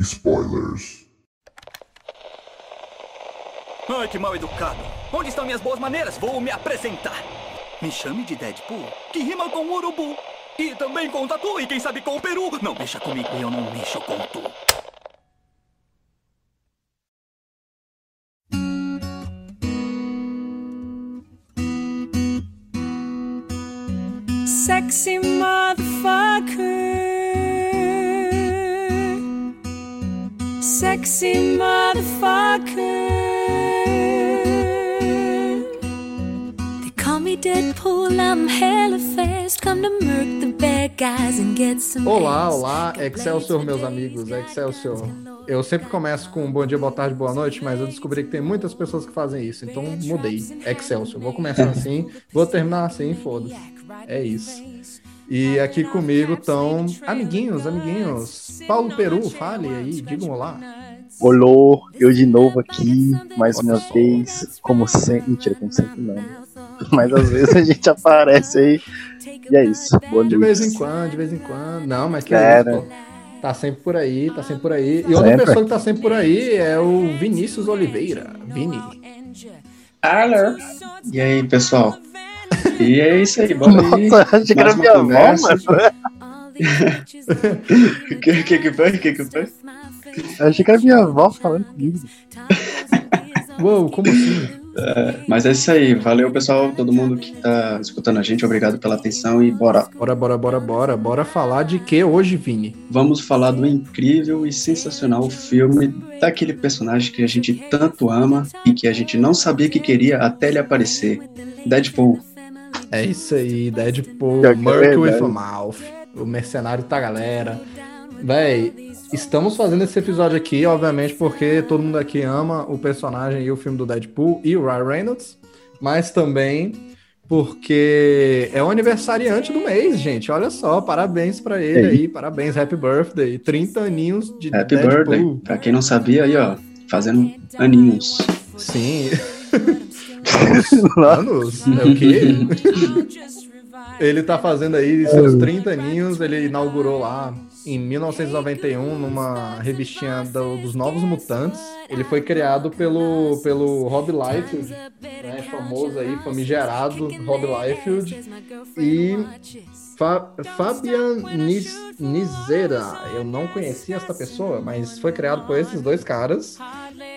spoilers. Ai, que mal educado. Onde estão minhas boas maneiras? Vou me apresentar. Me chame de Deadpool, que rima com urubu. E também com tatu e quem sabe com o peru. Não mexa comigo e eu não mexo com tu. Sexy Sexy motherfucker. They call me Deadpool, I'm hella fast. Come to murk the bad guys and get some. Olá, olá, Excelsior, meus amigos, Excelsior. Eu sempre começo com bom dia, boa tarde, boa noite, mas eu descobri que tem muitas pessoas que fazem isso, então mudei. Excelsior. Vou começar assim, vou terminar assim, foda-se. É isso. E aqui comigo estão amiguinhos, amiguinhos. Paulo Peru, fale aí, digam olá. Olô, eu de novo aqui, mais uma vez, como sempre. Mentira, como sempre não. Mas às vezes a gente aparece aí. E é isso. Boa De vez em quando, de vez em quando. Não, mas que É, isso, né? pô. Tá sempre por aí, tá sempre por aí. E outra Sempre. pessoa que tá sempre por aí é o Vinícius Oliveira. Vini. Alô. E aí, pessoal? E é isso aí, bora aí. Nossa, achei que era minha avó, mano. O que, que que foi? O que que foi? Achei que era minha avó falando comigo. Uou, como assim? Mas é isso aí, valeu pessoal, todo mundo que tá escutando a gente, obrigado pela atenção e bora. Bora, bora, bora, bora. Bora falar de que hoje, Vini? Vamos falar do incrível e sensacional filme daquele personagem que a gente tanto ama e que a gente não sabia que queria até ele aparecer. Deadpool. É isso aí, Deadpool, é Merc with a Mouth, o mercenário da galera. Véi, estamos fazendo esse episódio aqui, obviamente, porque todo mundo aqui ama o personagem e o filme do Deadpool e o Ryan Reynolds, mas também porque é o aniversariante do mês, gente. Olha só, parabéns pra ele Ei. aí, parabéns, happy birthday, 30 aninhos de Happy Deadpool. Birthday. Pra quem não sabia, aí ó, fazendo aninhos. Sim. Anos? É o quê? Ele tá fazendo aí seus 30 aninhos, ele inaugurou lá em 1991 numa revistinha do- dos Novos Mutantes. Ele foi criado pelo, pelo Rob Liefeld, né, famoso aí, famigerado Rob Liefeld. E Fa Fabian Nis Nizera, eu não conhecia esta pessoa, mas foi criado por esses dois caras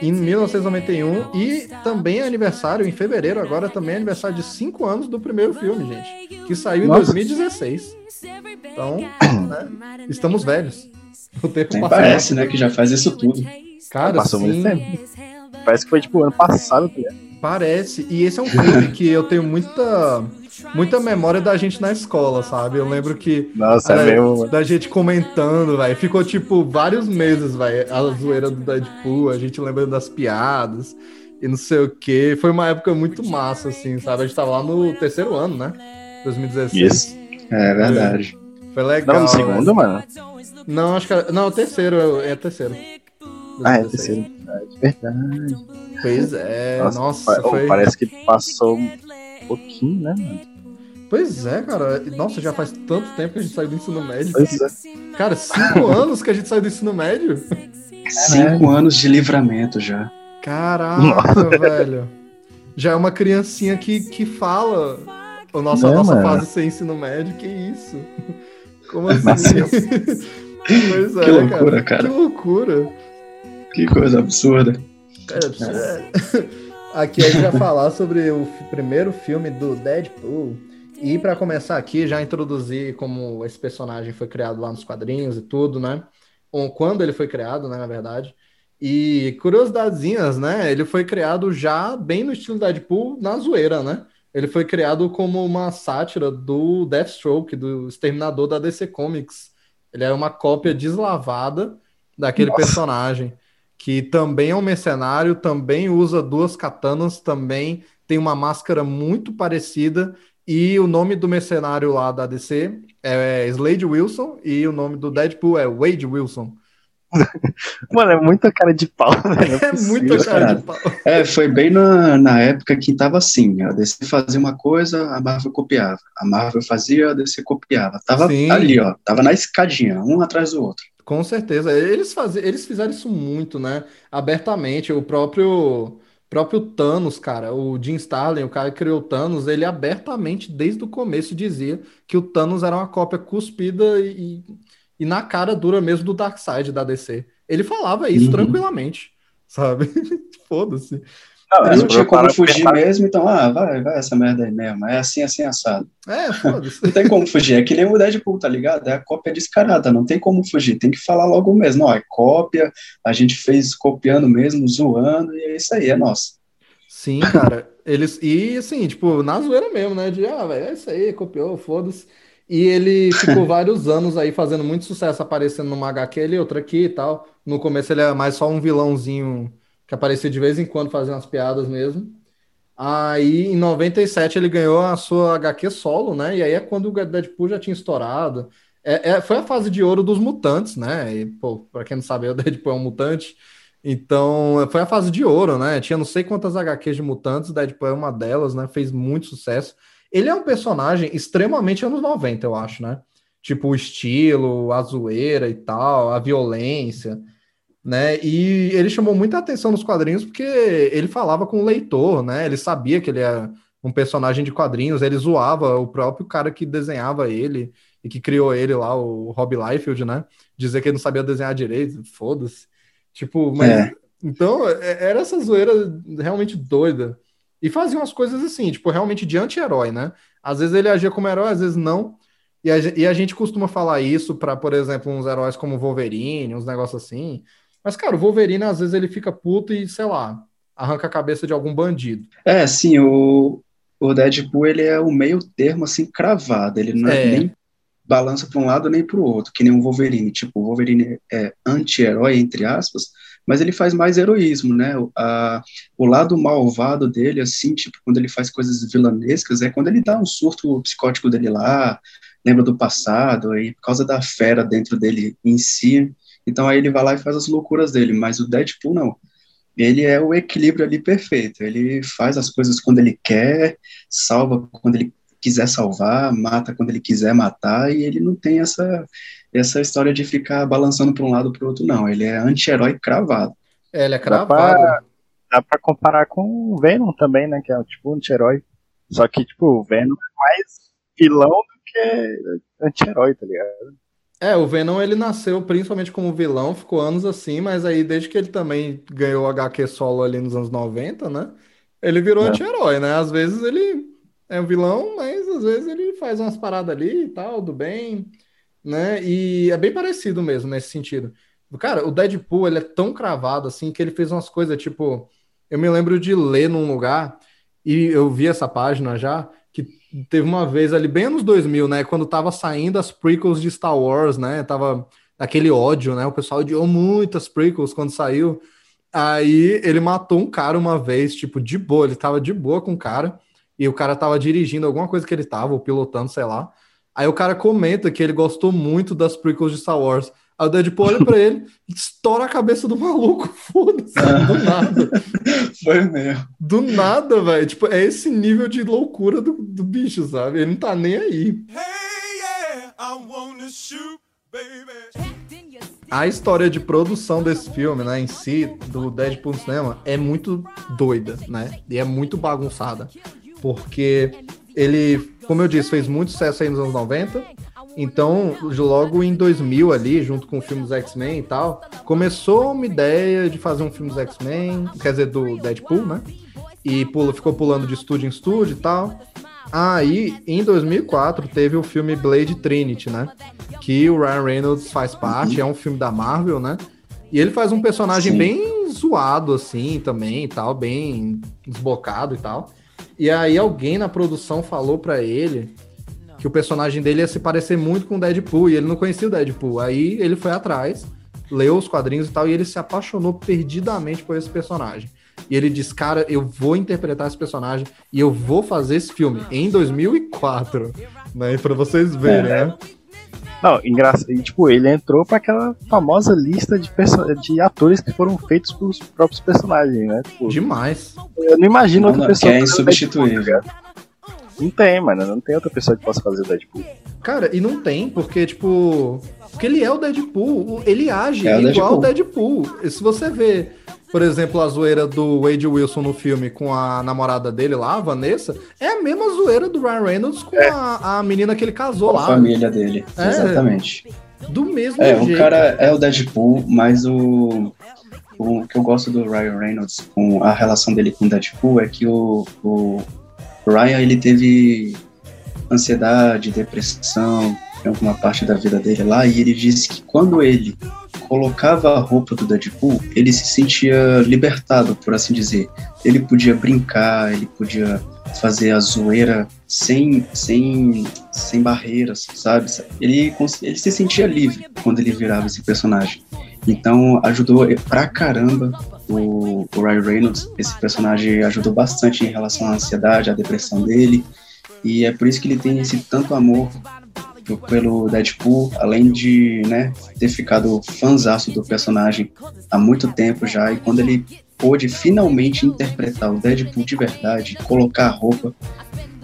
em 1991 e também é aniversário em fevereiro, agora também é aniversário de 5 anos do primeiro filme, gente, que saiu em Nossa. 2016. Então, né, estamos velhos. O tempo Nem parece, né, que já faz isso tudo. Cara, Passou muito sim, tempo. Parece que foi tipo ano passado. tá parece. E esse é um filme que eu tenho muita muita memória da gente na escola, sabe? Eu lembro que Nossa, Cara, é mesmo, da gente comentando, velho. Ficou tipo vários meses, velho. A zoeira do Deadpool, a gente lembrando das piadas e não sei o que. Foi uma época muito massa, assim, sabe? A gente tava lá no terceiro ano, né? 2016. Isso. É verdade. Foi legal. Não, no segundo, mano. Não, acho que era... Não, o terceiro, é o terceiro. Ah, é 2016. terceiro. Verdade, verdade. Pois é, Nossa, nossa, foi... Parece que passou pouquinho, né, mano? Pois é, cara. Nossa, já faz tanto tempo que a gente saiu do ensino médio. Pois é. Cara, cinco anos que a gente saiu do ensino médio? Cinco anos de livramento já. Caraca, velho. Já é uma criancinha que, que fala a nossa, Né, nossa mano? fase sem ensino médio, que isso? Como assim? Pois é, Que loucura, cara. Que loucura. Que coisa absurda. Cara, sério. Aqui a gente vai falar sobre o primeiro filme do Deadpool. E pra começar aqui, já introduzir como esse personagem foi criado lá nos quadrinhos e tudo, né? Ou quando ele foi criado, né, na verdade. E curiosidadezinhas, né? Ele foi criado já bem no estilo Deadpool, na zoeira, né? Ele foi criado como uma sátira do Deathstroke, do Exterminador da DC Comics. Ele é uma cópia deslavada daquele Nossa. personagem, que também é um mercenário, também usa duas katanas, também tem uma máscara muito parecida, e o nome do mercenário lá da DC é Slade Wilson, e o nome do Deadpool é Wade Wilson. Mano, é muita cara de pau, né? É, é muita cara de pau. É, foi bem na, na época que tava assim, a DC fazia uma coisa, a Marvel copiava. A Marvel fazia, a DC copiava. Tava Sim. ali, ó, tava na escadinha, um atrás do outro. Com certeza. Eles, faz... Eles fizeram isso muito, né? Abertamente. O próprio próprio Thanos, cara, o Jim Starlin, o cara que criou o Thanos, ele abertamente, desde o começo, dizia que o Thanos era uma cópia cuspida e, e na cara dura mesmo do Darkseid da DC. Ele falava isso uhum. tranquilamente, sabe? Foda-se. Não, não tinha como fugir pensar... mesmo, então, ah, vai, vai essa merda aí mesmo. É assim, assim, assado. É, foda-se. não tem como fugir. É que nem o Deadpool, tá ligado? É a cópia descarada, não tem como fugir. Tem que falar logo mesmo. Ó, é cópia, a gente fez copiando mesmo, zoando, e é isso aí, é nosso. Sim, cara. Eles, e assim, tipo, na zoeira mesmo, né? De, ah, velho, é isso aí, copiou, foda-se. E ele ficou vários anos aí fazendo muito sucesso, aparecendo numa HQ ali, outra aqui e tal. No começo ele é mais só um vilãozinho que aparecia de vez em quando fazendo umas piadas mesmo. Aí em 97 ele ganhou a sua HQ solo, né? E aí é quando o Deadpool já tinha estourado. É, é, foi a fase de ouro dos mutantes, né? E, pô, pra quem não sabe, o Deadpool é um mutante. Então, foi a fase de ouro, né? Tinha não sei quantas HQs de mutantes, Deadpool é uma delas, né? Fez muito sucesso. Ele é um personagem extremamente anos 90, eu acho, né? Tipo, o estilo, a zoeira e tal, a violência, né? E ele chamou muita atenção nos quadrinhos porque ele falava com o leitor, né? Ele sabia que ele era um personagem de quadrinhos, ele zoava o próprio cara que desenhava ele e que criou ele lá, o Rob Liefeld, né? Dizer que ele não sabia desenhar direito, foda-se. Tipo, mas. É. Então, é, era essa zoeira realmente doida. E fazia umas coisas assim, tipo, realmente de anti-herói, né? Às vezes ele agia como herói, às vezes não. E a, e a gente costuma falar isso para, por exemplo, uns heróis como Wolverine, uns negócios assim. Mas, cara, o Wolverine, às vezes, ele fica puto e, sei lá, arranca a cabeça de algum bandido. É, sim, o, o Deadpool, ele é o meio termo, assim, cravado. Ele não é, é nem balança para um lado nem para o outro, que nem o Wolverine. Tipo, o Wolverine é anti-herói, entre aspas, mas ele faz mais heroísmo, né? O, a, o lado malvado dele, assim, tipo, quando ele faz coisas vilanescas, é quando ele dá um surto psicótico dele lá, lembra do passado, e por causa da fera dentro dele em si, então aí ele vai lá e faz as loucuras dele, mas o Deadpool não. Ele é o equilíbrio ali perfeito. Ele faz as coisas quando ele quer, salva quando ele quiser salvar, mata quando ele quiser matar, e ele não tem essa essa história de ficar balançando para um lado para o outro, não. Ele é anti-herói cravado. É, ele é cravado. Dá pra, comparar com o Venom também, né? Que é tipo anti-herói. Só que, tipo, o Venom é mais vilão do que anti-herói, tá ligado? É, o Venom ele nasceu principalmente como vilão, ficou anos assim, mas aí desde que ele também ganhou o HQ solo ali nos anos 90, né? Ele virou é. anti-herói, né? Às vezes ele é um vilão, mas às vezes ele faz umas paradas ali e tal, do bem né? E é bem parecido mesmo nesse sentido. Cara, o Deadpool, ele é tão cravado assim que ele fez umas coisas, tipo, eu me lembro de ler num lugar e eu vi essa página já teve uma vez ali bem nos 2000, né, quando tava saindo as prequels de Star Wars, né? Tava aquele ódio, né? O pessoal odiou muito as prequels quando saiu. Aí ele matou um cara uma vez, tipo, de boa, ele tava de boa com o cara, e o cara tava dirigindo alguma coisa que ele tava, ou pilotando, sei lá. Aí o cara comenta que ele gostou muito das prequels de Star Wars. Aí o Deadpool olha pra ele estoura a cabeça do maluco. Foda-se, do nada. Foi mesmo. Do nada, velho. Tipo, é esse nível de loucura do, do bicho, sabe? Ele não tá nem aí. Hey, yeah, shoot, a história de produção desse filme, né, em si, do Deadpool no cinema, é muito doida, né? E é muito bagunçada. Porque ele, como eu disse, fez muito sucesso aí nos anos 90. Então, logo em 2000 ali, junto com o filme dos X-Men e tal, começou uma ideia de fazer um filme dos X-Men, quer dizer, do Deadpool, né? E pula, ficou pulando de estúdio em estúdio e tal. Aí, em 2004, teve o filme Blade Trinity, né? Que o Ryan Reynolds faz parte, é um filme da Marvel, né? E ele faz um personagem Sim. bem zoado, assim, também e tal, bem desbocado e tal. E aí alguém na produção falou para ele que o personagem dele ia se parecer muito com o Deadpool e ele não conhecia o Deadpool. Aí ele foi atrás leu os quadrinhos e tal, e ele se apaixonou perdidamente por esse personagem. E ele diz, cara, eu vou interpretar esse personagem e eu vou fazer esse filme em 2004, né? Pra vocês verem, é. né? Não, engraçado. E, tipo, ele entrou para aquela famosa lista de, de atores que foram feitos pelos próprios personagens, né? Tipo, Demais. Eu não imagino outra pessoa. Que é insubstituível. Não tem, mano. Não tem outra pessoa que possa fazer o Deadpool. Cara, e não tem, porque, tipo. Porque ele é o Deadpool. Ele age é igual o Deadpool. E se você vê, por exemplo, a zoeira do Wade Wilson no filme com a namorada dele lá, a Vanessa, é a mesma zoeira do Ryan Reynolds com é. a, a menina que ele casou com lá. A família dele. É, Exatamente. Do mesmo é, jeito. O cara é o Deadpool, mas o. O que eu gosto do Ryan Reynolds com a relação dele com o Deadpool é que o, o Ryan ele teve ansiedade, depressão em alguma parte da vida dele lá e ele disse que quando ele colocava a roupa do Deadpool, ele se sentia libertado, por assim dizer. Ele podia brincar, ele podia fazer a zoeira sem, sem, sem barreiras, sabe? Ele, ele se sentia livre quando ele virava esse personagem. Então ajudou pra caramba o, o Ryan Reynolds. Esse personagem ajudou bastante em relação à ansiedade, à depressão dele. E é por isso que ele tem esse tanto amor pelo Deadpool, além de né, ter ficado fãzaço do personagem há muito tempo já, e quando ele pôde finalmente interpretar o Deadpool de verdade, colocar a roupa,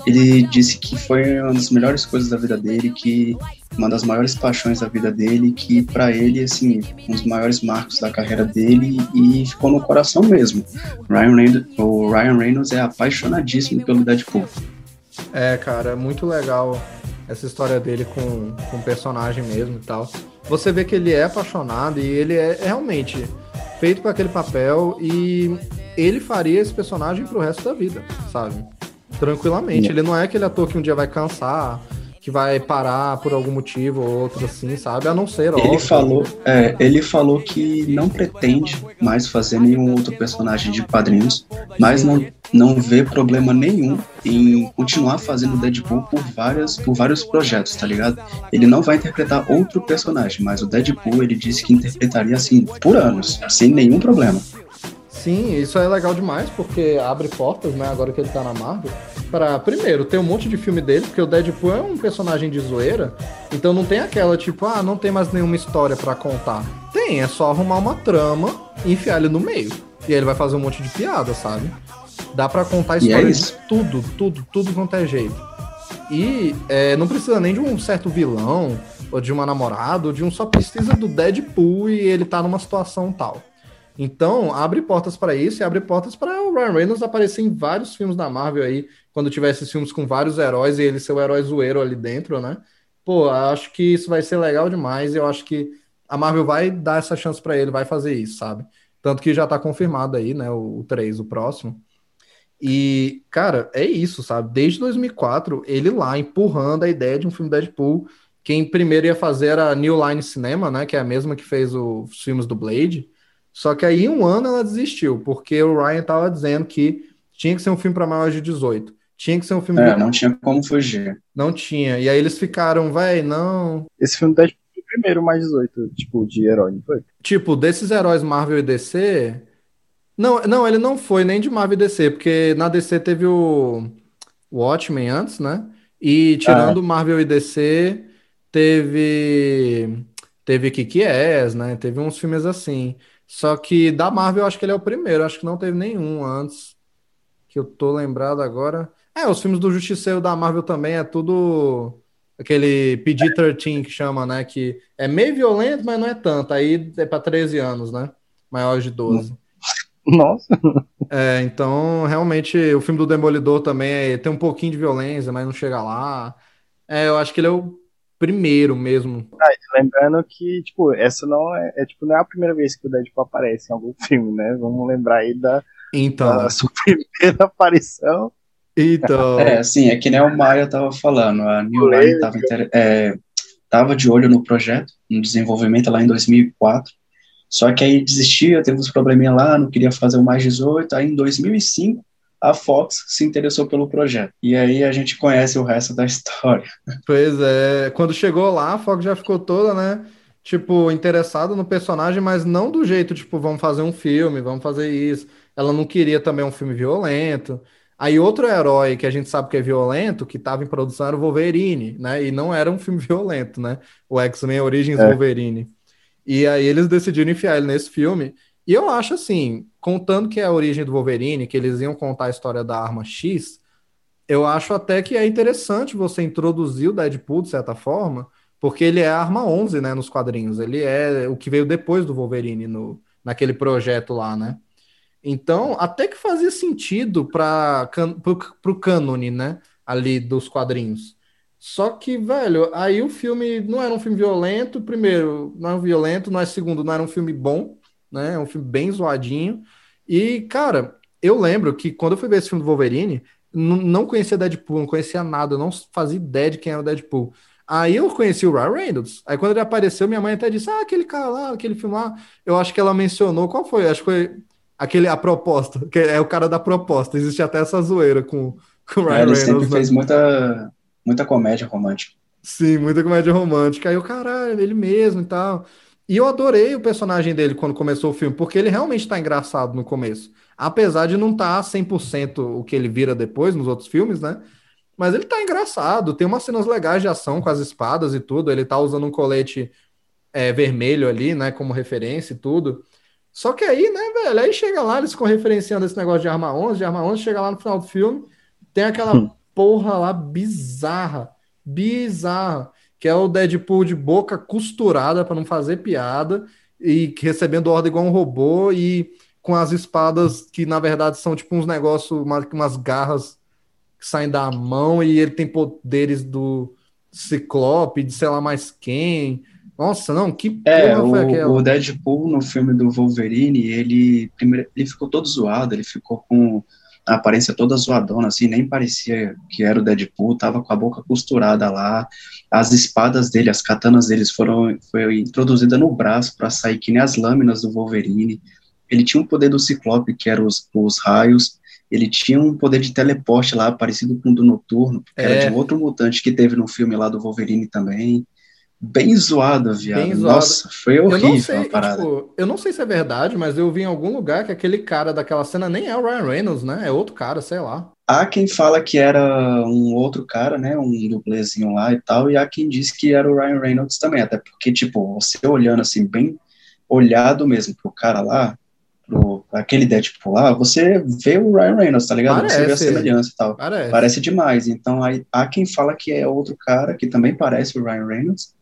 ele disse que foi uma das melhores coisas da vida dele, que uma das maiores paixões da vida dele, que para ele, assim, um dos maiores marcos da carreira dele e ficou no coração mesmo. Ryan Reynolds, o Ryan Reynolds é apaixonadíssimo pelo Deadpool. É, cara, é muito legal essa história dele com, com o personagem mesmo e tal. Você vê que ele é apaixonado e ele é, é realmente feito para aquele papel e ele faria esse personagem pro resto da vida, sabe? Tranquilamente. Ele não é aquele ator que um dia vai cansar, que vai parar por algum motivo ou outro assim, sabe? A não ser, ele falou, é, ele falou que não pretende mais fazer nenhum outro personagem de quadrinhos, mas não, não vê problema nenhum em continuar fazendo Deadpool por várias por vários projetos, tá ligado? Ele não vai interpretar outro personagem, mas o Deadpool ele disse que interpretaria assim por anos, sem nenhum problema. Sim, isso é legal demais, porque abre portas, né, agora que ele tá na Marvel, para primeiro, ter um monte de filme dele, porque o Deadpool é um personagem de zoeira, então não tem aquela, tipo, ah, não tem mais nenhuma história para contar. Tem, é só arrumar uma trama e enfiar ele no meio. E aí ele vai fazer um monte de piada, sabe? Dá para contar a história é de tudo, tudo, tudo quanto é jeito. E é, não precisa nem de um certo vilão, ou de uma namorada, ou de um só precisa do Deadpool e ele tá numa situação tal. Então, abre portas para isso e abre portas para o Ryan Reynolds aparecer em vários filmes da Marvel aí, quando tiver esses filmes com vários heróis e ele ser o herói zoeiro ali dentro, né? Pô, acho que isso vai ser legal demais eu acho que a Marvel vai dar essa chance para ele, vai fazer isso, sabe? Tanto que já tá confirmado aí, né, o, o 3, o próximo. E, cara, é isso, sabe? Desde 2004, ele lá empurrando a ideia de um filme Deadpool. Quem primeiro ia fazer era a New Line Cinema, né? Que é a mesma que fez os filmes do Blade. Só que aí, um ano, ela desistiu, porque o Ryan tava dizendo que tinha que ser um filme para maiores de 18. Tinha que ser um filme. É, não tinha como fugir. Não tinha. E aí eles ficaram, véi, não. Esse filme Deadpool foi o primeiro mais 18, tipo, de herói, não foi? Tipo, desses heróis Marvel e DC. Não, não, ele não foi nem de Marvel e DC, porque na DC teve o Watchmen antes, né? E tirando ah. Marvel e DC, teve. Teve Kick-Ass, né? Teve uns filmes assim. Só que da Marvel eu acho que ele é o primeiro, acho que não teve nenhum antes. Que eu tô lembrado agora. É, os filmes do Justiceiro da Marvel também é tudo aquele PG-13 que chama, né? Que é meio violento, mas não é tanto. Aí é pra 13 anos, né? Maiores de 12. Nossa. É, então, realmente, o filme do Demolidor também é, tem um pouquinho de violência, mas não chega lá. É, eu acho que ele é o primeiro mesmo. Ah, lembrando que, tipo, essa não é, é, tipo, não é a primeira vez que o Deadpool aparece em algum filme, né? Vamos lembrar aí da, então. da sua primeira aparição. Então. É, assim, é que nem o Maia tava falando, a New Line tava, é, tava de olho no projeto, no desenvolvimento lá em 2004, só que aí desistia, teve uns probleminha lá, não queria fazer o mais 18, aí em 2005 a Fox se interessou pelo projeto. E aí a gente conhece o resto da história. Pois é, quando chegou lá, a Fox já ficou toda, né? tipo, interessada no personagem, mas não do jeito, tipo, vamos fazer um filme, vamos fazer isso. Ela não queria também um filme violento. Aí outro herói que a gente sabe que é violento, que estava em produção era o Wolverine, né? E não era um filme violento, né? O X-Men Origins é. Wolverine. E aí eles decidiram enfiar ele nesse filme. E eu acho assim, contando que é a origem do Wolverine, que eles iam contar a história da arma X, eu acho até que é interessante você introduzir o Deadpool de certa forma, porque ele é a arma 11, né, nos quadrinhos. Ele é o que veio depois do Wolverine no, naquele projeto lá, né? Então, até que fazia sentido para o cânone, né, ali dos quadrinhos. Só que, velho, aí o filme não era um filme violento, primeiro, não é um violento, não é segundo, não era um filme bom, né? É um filme bem zoadinho. E, cara, eu lembro que quando eu fui ver esse filme do Wolverine, não conhecia Deadpool, não conhecia nada, não fazia ideia de quem era o Deadpool. Aí eu conheci o Ryan Reynolds. Aí quando ele apareceu, minha mãe até disse: Ah, aquele cara lá, aquele filme lá. Eu acho que ela mencionou. Qual foi? Acho que foi aquele a proposta, que é o cara da proposta. Existe até essa zoeira com, com o Ryan é, ele Reynolds. Ele sempre né? fez muita, muita comédia romântica. Sim, muita comédia romântica. Aí o caralho, ele mesmo e tal. E eu adorei o personagem dele quando começou o filme, porque ele realmente tá engraçado no começo. Apesar de não estar tá 100% o que ele vira depois nos outros filmes, né? Mas ele tá engraçado, tem umas cenas legais de ação com as espadas e tudo. Ele tá usando um colete é, vermelho ali, né, como referência e tudo. Só que aí, né, velho, aí chega lá, eles ficam referenciando esse negócio de arma 11, de arma 11, chega lá no final do filme, tem aquela hum. porra lá bizarra, bizarra, que é o Deadpool de boca costurada para não fazer piada e recebendo ordem igual um robô e com as espadas que na verdade são tipo uns negócios, umas, umas garras que saem da mão e ele tem poderes do Ciclope, de sei lá mais quem. Nossa, não, que é, porra foi o, aquela? O Deadpool no filme do Wolverine, ele primeiro ele ficou todo zoado, ele ficou com a aparência toda zoadona, assim, nem parecia que era o Deadpool, tava com a boca costurada lá, as espadas dele, as katanas deles foram foi introduzida no braço para sair que nem as lâminas do Wolverine. Ele tinha um poder do Ciclope, que eram os, os raios, ele tinha um poder de teleporte lá, parecido com o do Noturno, que é. era de um outro mutante que teve no filme lá do Wolverine também bem zoado, viado. Bem zoado. Nossa, foi horrível sei, a parada. Tipo, eu não sei se é verdade, mas eu vi em algum lugar que aquele cara daquela cena nem é o Ryan Reynolds, né? É outro cara, sei lá. Há quem fala que era um outro cara, né? Um dublezinho lá e tal, e há quem diz que era o Ryan Reynolds também, até porque, tipo, você olhando assim, bem olhado mesmo pro cara lá, pro aquele Deadpool lá, você vê o Ryan Reynolds, tá ligado? Parece. Você vê a semelhança e tal. Parece. Parece demais. Então aí, há quem fala que é outro cara que também parece o Ryan Reynolds,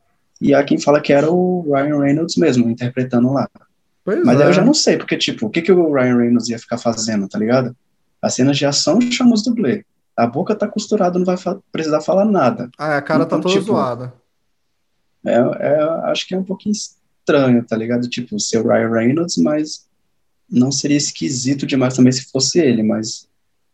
e há quem fala que era o Ryan Reynolds mesmo, interpretando lá. Pois Mas é. eu já não sei, porque, tipo, o que, que o Ryan Reynolds ia ficar fazendo, tá ligado? As cenas de ação chama os dublê. A boca tá costurada, não vai fa precisar falar nada. Ah, a cara tá então, tá toda tipo, zoada. É, é, acho que é um pouquinho estranho, tá ligado? Tipo, ser o Ryan Reynolds, mas não seria esquisito demais também se fosse ele, mas.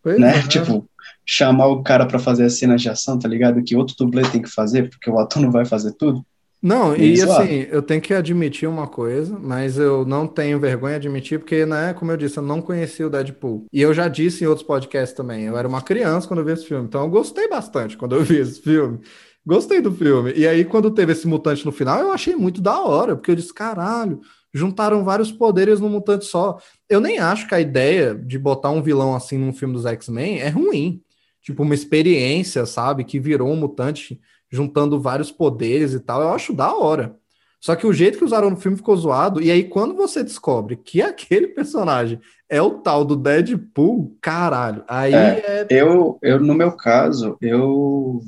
Pois né? É. Tipo, chamar o cara para fazer as cenas de ação, tá ligado? Que outro dublê tem que fazer, porque o ator não vai fazer tudo. Não, e assim, eu tenho que admitir uma coisa, mas eu não tenho vergonha de admitir, porque, né, como eu disse, eu não conhecia o Deadpool. E eu já disse em outros podcasts também, eu era uma criança quando eu vi esse filme, então eu gostei bastante quando eu vi esse filme. Gostei do filme. E aí, quando teve esse mutante no final, eu achei muito da hora, porque eu disse, caralho, juntaram vários poderes num mutante só. Eu nem acho que a ideia de botar um vilão assim num filme dos X-Men é ruim. Tipo, uma experiência, sabe, que virou um mutante juntando vários poderes e tal, eu acho da hora. Só que o jeito que usaram no filme ficou zoado, e aí quando você descobre que aquele personagem é o tal do Deadpool, caralho, aí é... é... Eu, eu, no meu caso, eu,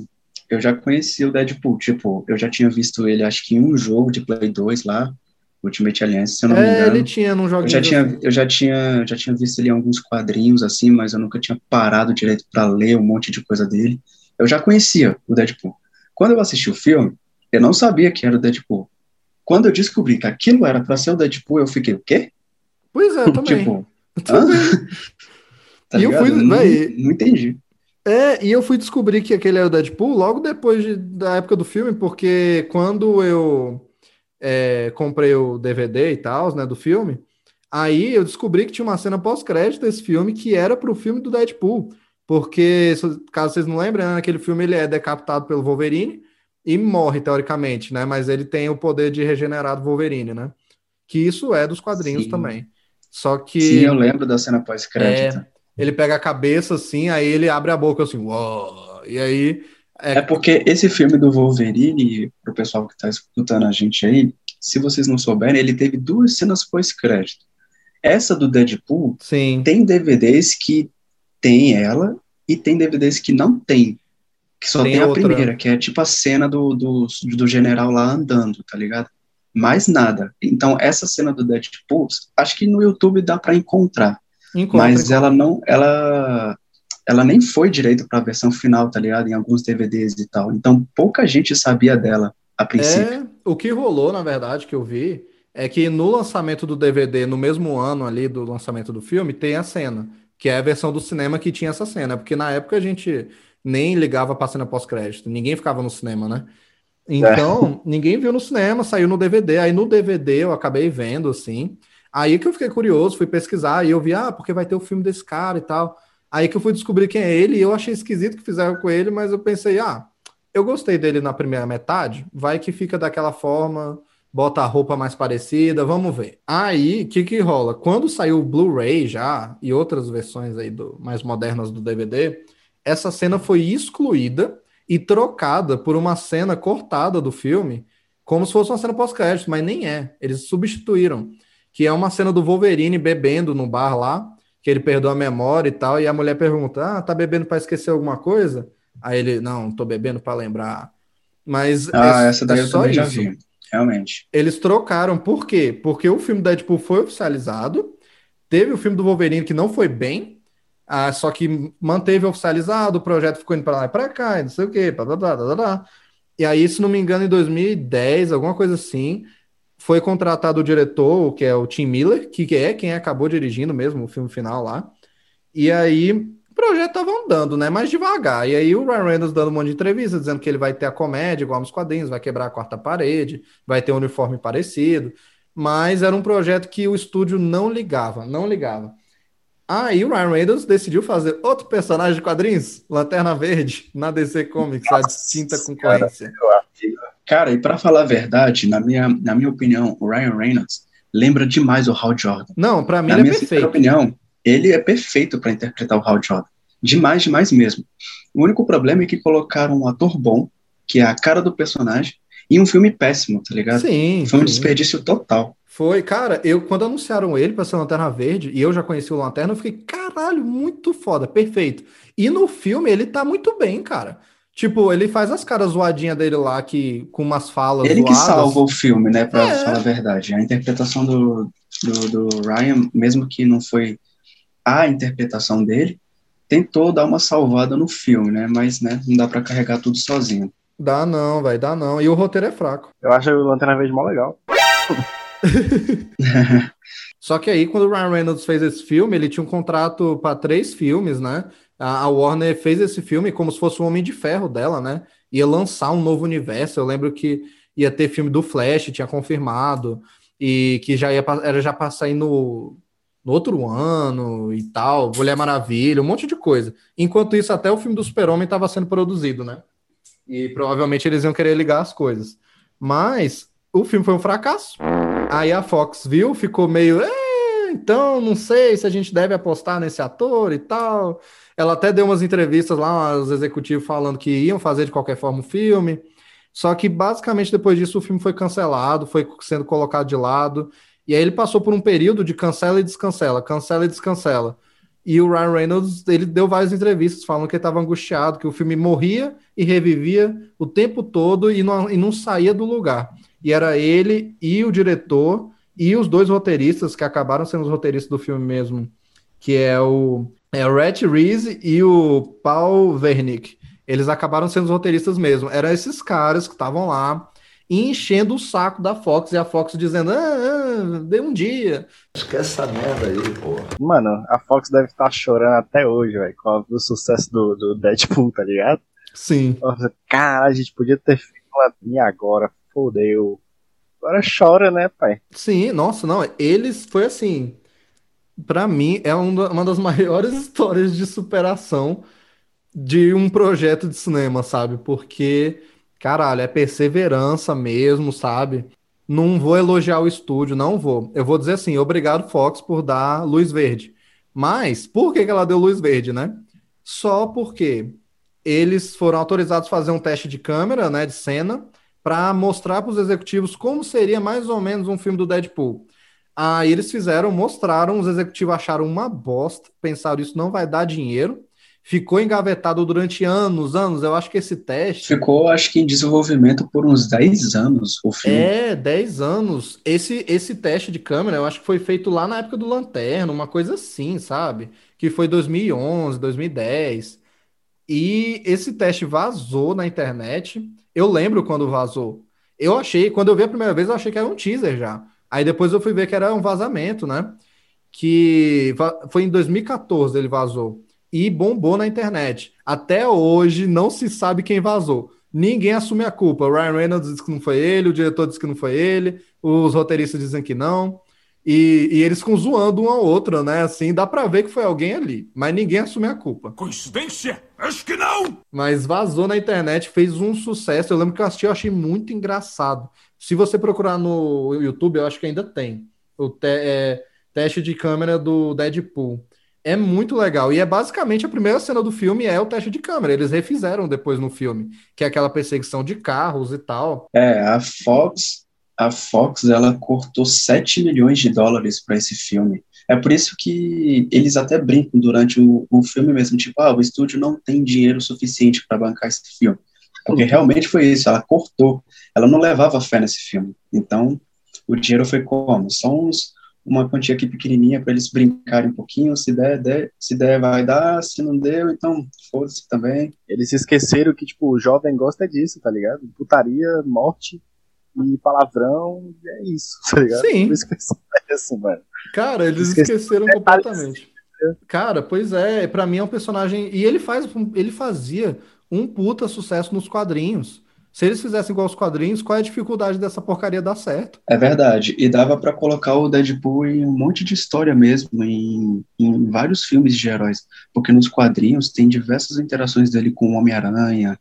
eu já conheci o Deadpool, tipo, eu já tinha visto ele, acho que em um jogo de Play 2 lá, Ultimate Alliance, se eu não é, me engano. ele tinha num jogo. Eu já tinha, eu já tinha, já tinha visto ele em alguns quadrinhos assim, mas eu nunca tinha parado direito para ler um monte de coisa dele. Eu já conhecia o Deadpool. Quando eu assisti o filme, eu não sabia que era o Deadpool. Quando eu descobri que aquilo era para ser o Deadpool, eu fiquei, o quê? Pois é, também. tipo, tá e eu fui, não, não entendi. É, e eu fui descobrir que aquele era o Deadpool logo depois de, da época do filme, porque quando eu é, comprei o DVD e tal, né, do filme, aí eu descobri que tinha uma cena pós-crédito desse filme que era pro filme do Deadpool. Porque, caso vocês não lembrem, né, naquele filme ele é decapitado pelo Wolverine, e morre, teoricamente, né? Mas ele tem o poder de regenerar do Wolverine, né? Que isso é dos quadrinhos Sim. também. Só que. Sim, eu lembro da cena pós-crédito. É, ele pega a cabeça assim, aí ele abre a boca assim, uou, e aí. É... é porque esse filme do Wolverine, pro pessoal que tá escutando a gente aí, se vocês não souberem, ele teve duas cenas pós-crédito. Essa do Deadpool Sim. tem DVDs que tem ela e tem DVDs que não tem. Que só tem, tem a outra. primeira, que é tipo a cena do, do, do general lá andando, tá ligado? Mais nada. Então, essa cena do Deadpool, acho que no YouTube dá para encontrar. Encontra, mas encontra. ela não. Ela, ela nem foi direito para a versão final, tá ligado? Em alguns DVDs e tal. Então, pouca gente sabia dela a princípio. É, o que rolou, na verdade, que eu vi, é que no lançamento do DVD, no mesmo ano ali do lançamento do filme, tem a cena, que é a versão do cinema que tinha essa cena, porque na época a gente nem ligava pra cena pós-crédito, ninguém ficava no cinema, né? Então, é. ninguém viu no cinema, saiu no DVD, aí no DVD eu acabei vendo, assim, aí que eu fiquei curioso, fui pesquisar, e eu vi, ah, porque vai ter o filme desse cara e tal, aí que eu fui descobrir quem é ele, e eu achei esquisito que fizeram com ele, mas eu pensei, ah, eu gostei dele na primeira metade, vai que fica daquela forma, bota a roupa mais parecida, vamos ver. Aí, o que que rola? Quando saiu o Blu-ray já, e outras versões aí do, mais modernas do DVD, essa cena foi excluída e trocada por uma cena cortada do filme, como se fosse uma cena pós-crédito, mas nem é. Eles substituíram, que é uma cena do Wolverine bebendo no bar lá, que ele perdeu a memória e tal, e a mulher pergunta: "Ah, tá bebendo para esquecer alguma coisa?" Aí ele, não, tô bebendo para lembrar. Mas ah, é, essa daí é eu também isso. já vi, realmente. Eles trocaram, por quê? Porque o filme Deadpool foi oficializado, teve o filme do Wolverine que não foi bem, ah, só que manteve oficializado, o projeto ficou indo para lá e para cá, e não sei o quê, blá, blá, blá, blá, blá. E aí, se não me engano, em 2010, alguma coisa assim, foi contratado o diretor, que é o Tim Miller, que é quem acabou dirigindo mesmo o filme final lá. E aí projeto tava andando, né? Mais devagar. E aí o Ryan Reynolds dando um monte de entrevista, dizendo que ele vai ter a comédia igual nos quadrinhos, vai quebrar a quarta parede, vai ter um uniforme parecido. Mas era um projeto que o estúdio não ligava, não ligava. Aí o Ryan Reynolds decidiu fazer outro personagem de quadrinhos, Lanterna Verde, na DC Comics, Nossa, a distinta concorrência. Cara, e para falar a verdade, na minha, na minha opinião, o Ryan Reynolds lembra demais o Hal Jordan. Não, para mim na ele é perfeito. opinião, ele é perfeito para interpretar o Hal Jordan. Demais, demais mesmo. O único problema é que colocaram um ator bom, que é a cara do personagem, e um filme péssimo, tá ligado? Sim. Foi um desperdício total. Foi, cara, eu quando anunciaram ele para ser Lanterna Verde, e eu já conheci o Lanterna, eu fiquei, caralho, muito foda, perfeito. E no filme ele tá muito bem, cara. Tipo, ele faz as caras zoadinhas dele lá, que com umas falas Ele zoadas. que salva o filme, né, pra é. falar a verdade. A interpretação do, do, do Ryan, mesmo que não foi a interpretação dele, tentou dar uma salvada no filme, né? Mas né, não dá para carregar tudo sozinho. Dá não, vai, dá não. E o roteiro é fraco. Eu acho o Lanterna Verde mó legal. Só que aí, quando o Ryan Reynolds fez esse filme, ele tinha um contrato para três filmes, né? A Warner fez esse filme como se fosse o Homem de Ferro dela, né? Ia lançar um novo universo. Eu lembro que ia ter filme do Flash, tinha confirmado, e que já ia era já para sair no no outro ano e tal, Mulher Maravilha, um monte de coisa. Enquanto isso, até o filme do Super-Homem estava sendo produzido, né? E provavelmente eles iam querer ligar as coisas. Mas o filme foi um fracasso. Aí a Fox viu, ficou meio. então, não sei se a gente deve apostar nesse ator e tal. Ela até deu umas entrevistas lá, os executivos falando que iam fazer de qualquer forma o filme. Só que basicamente depois disso o filme foi cancelado, foi sendo colocado de lado. E aí ele passou por um período de cancela e descancela, cancela e descancela. E o Ryan Reynolds, ele deu várias entrevistas falando que ele estava angustiado, que o filme morria e revivia o tempo todo e não, e não saía do lugar. E era ele e o diretor e os dois roteiristas, que acabaram sendo os roteiristas do filme mesmo, que é o, é o Rhett Reese e o Paul Wernick. Eles acabaram sendo os roteiristas mesmo. Eram esses caras que estavam lá e enchendo o saco da Fox e a Fox dizendo: ah, ah dê um dia. Esquece essa merda aí, porra. Mano, a Fox deve estar chorando até hoje, velho, com o sucesso do, do Deadpool, tá ligado? Sim. Nossa, cara, a gente podia ter feito uma agora, fodeu. Agora chora, né, pai? Sim, nossa, não, eles foi assim. Pra mim, é uma das maiores histórias de superação de um projeto de cinema, sabe? Porque caralho, é perseverança mesmo, sabe? Não vou elogiar o estúdio, não vou. Eu vou dizer assim, obrigado, Fox, por dar luz verde. Mas, por que, que ela deu luz verde, né? Só porque eles foram autorizados a fazer um teste de câmera, né, de cena, para mostrar para os executivos como seria mais ou menos um filme do Deadpool. Aí eles fizeram, mostraram, os executivos acharam uma bosta, pensaram isso não vai dar dinheiro, ficou engavetado durante anos, anos. Eu acho que esse teste. Ficou, acho que, em desenvolvimento por uns 10 anos o filme. É, 10 anos. Esse, esse teste de câmera, eu acho que foi feito lá na época do Lanterna, uma coisa assim, sabe? Que foi 2011, 2010. E esse teste vazou na internet. Eu lembro quando vazou. Eu achei, quando eu vi a primeira vez, eu achei que era um teaser já. Aí depois eu fui ver que era um vazamento, né? Que foi em 2014 ele vazou e bombou na internet. Até hoje não se sabe quem vazou. Ninguém assume a culpa. O Ryan Reynolds disse que não foi ele, o diretor disse que não foi ele, os roteiristas dizem que não. E, e eles ficam zoando um ao outro, né? Assim, dá pra ver que foi alguém ali, mas ninguém assume a culpa. Coincidência? Acho que não! Mas vazou na internet, fez um sucesso. Eu lembro que eu assisti, eu achei muito engraçado. Se você procurar no YouTube, eu acho que ainda tem. O te é, teste de câmera do Deadpool. É muito legal. E é basicamente a primeira cena do filme é o teste de câmera. Eles refizeram depois no filme, que é aquela perseguição de carros e tal. É, a Fox, a Fox, ela cortou 7 milhões de dólares para esse filme. É por isso que eles até brincam durante o, o filme mesmo, tipo, ah, o estúdio não tem dinheiro suficiente para bancar esse filme. Porque uhum. realmente foi isso, ela cortou. Ela não levava fé nesse filme. Então, o dinheiro foi como? Só uns uma quantia aqui pequenininha para eles brincarem um pouquinho, se der, der, se der vai dar, se não deu, então foda-se também. Eles esqueceram que, tipo, o jovem gosta disso, tá ligado? Putaria, morte e palavrão, é isso, tá ligado? Sim. Por isso que isso, mano. Cara, eles esqueceram, esqueceram completamente. Cara, pois é, para mim é um personagem e ele faz ele fazia um puta sucesso nos quadrinhos. Se eles fizessem igual os quadrinhos, qual é a dificuldade dessa porcaria dar certo? É verdade. E dava para colocar o Deadpool em um monte de história mesmo, em, em vários filmes de heróis. Porque nos quadrinhos tem diversas interações dele com o Homem-Aranha,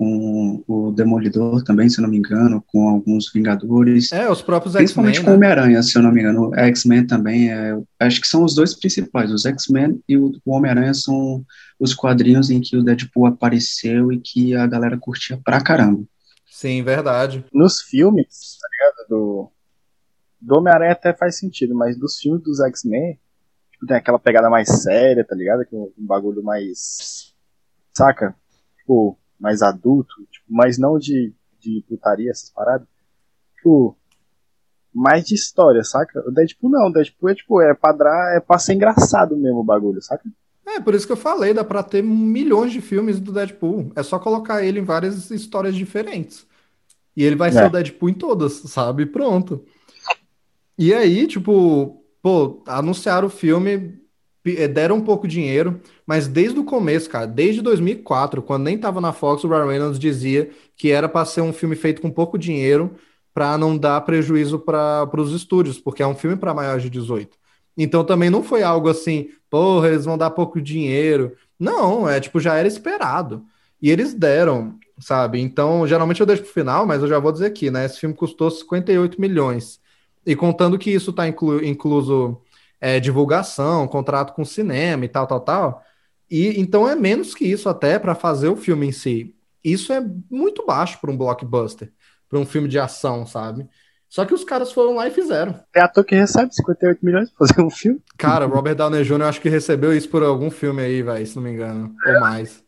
com o Demolidor também, se eu não me engano, com alguns Vingadores. É, os próprios X-Men. Principalmente né? com o Homem-Aranha, se eu não me engano. X-Men também, é, acho que são os dois principais. Os X-Men e o, o Homem-Aranha são os quadrinhos em que o Deadpool apareceu e que a galera curtia pra caramba. Sim, verdade. Nos filmes, tá ligado? Do, do Homem-Aranha até faz sentido, mas dos filmes dos X-Men, tipo, tem aquela pegada mais séria, tá ligado? Que um, um bagulho mais. Saca? Tipo, mais adulto, tipo, mas não de, de putaria, essas paradas. Tipo, mais de história, saca? O Deadpool não, o Deadpool é tipo, é pra, é pra ser engraçado mesmo o bagulho, saca? É, por isso que eu falei, dá pra ter milhões de filmes do Deadpool. É só colocar ele em várias histórias diferentes. E ele vai é. ser o Deadpool em todas, sabe? Pronto. E aí, tipo, pô, anunciaram o filme, deram um pouco dinheiro, mas desde o começo, cara, desde 2004, quando nem tava na Fox, o Ryan Reynolds dizia que era para ser um filme feito com pouco dinheiro, para não dar prejuízo para os estúdios, porque é um filme para maiores de 18. Então também não foi algo assim, porra, eles vão dar pouco dinheiro. Não, é tipo, já era esperado. E eles deram, sabe? Então, geralmente eu deixo pro final, mas eu já vou dizer aqui, né? Esse filme custou 58 milhões. E contando que isso tá inclu incluso é, divulgação, contrato com cinema e tal, tal, tal. E então é menos que isso até para fazer o filme em si. Isso é muito baixo para um blockbuster, para um filme de ação, sabe? Só que os caras foram lá e fizeram. É ator que recebe 58 milhões pra fazer um filme? Cara, Robert Downey Jr. acho que recebeu isso por algum filme aí, velho, se não me engano. Ou mais.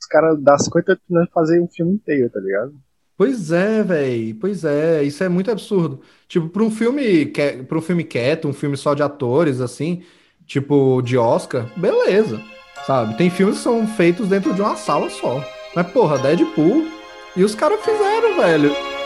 Os caras dão 58 milhões pra fazer um filme inteiro, tá ligado? Pois é, velho. Pois é, isso é muito absurdo. Tipo, pra um filme, para um filme quieto, um filme só de atores, assim, tipo, de Oscar, beleza. Sabe? Tem filmes que são feitos dentro de uma sala só. Mas, porra, Deadpool. E os caras fizeram, velho.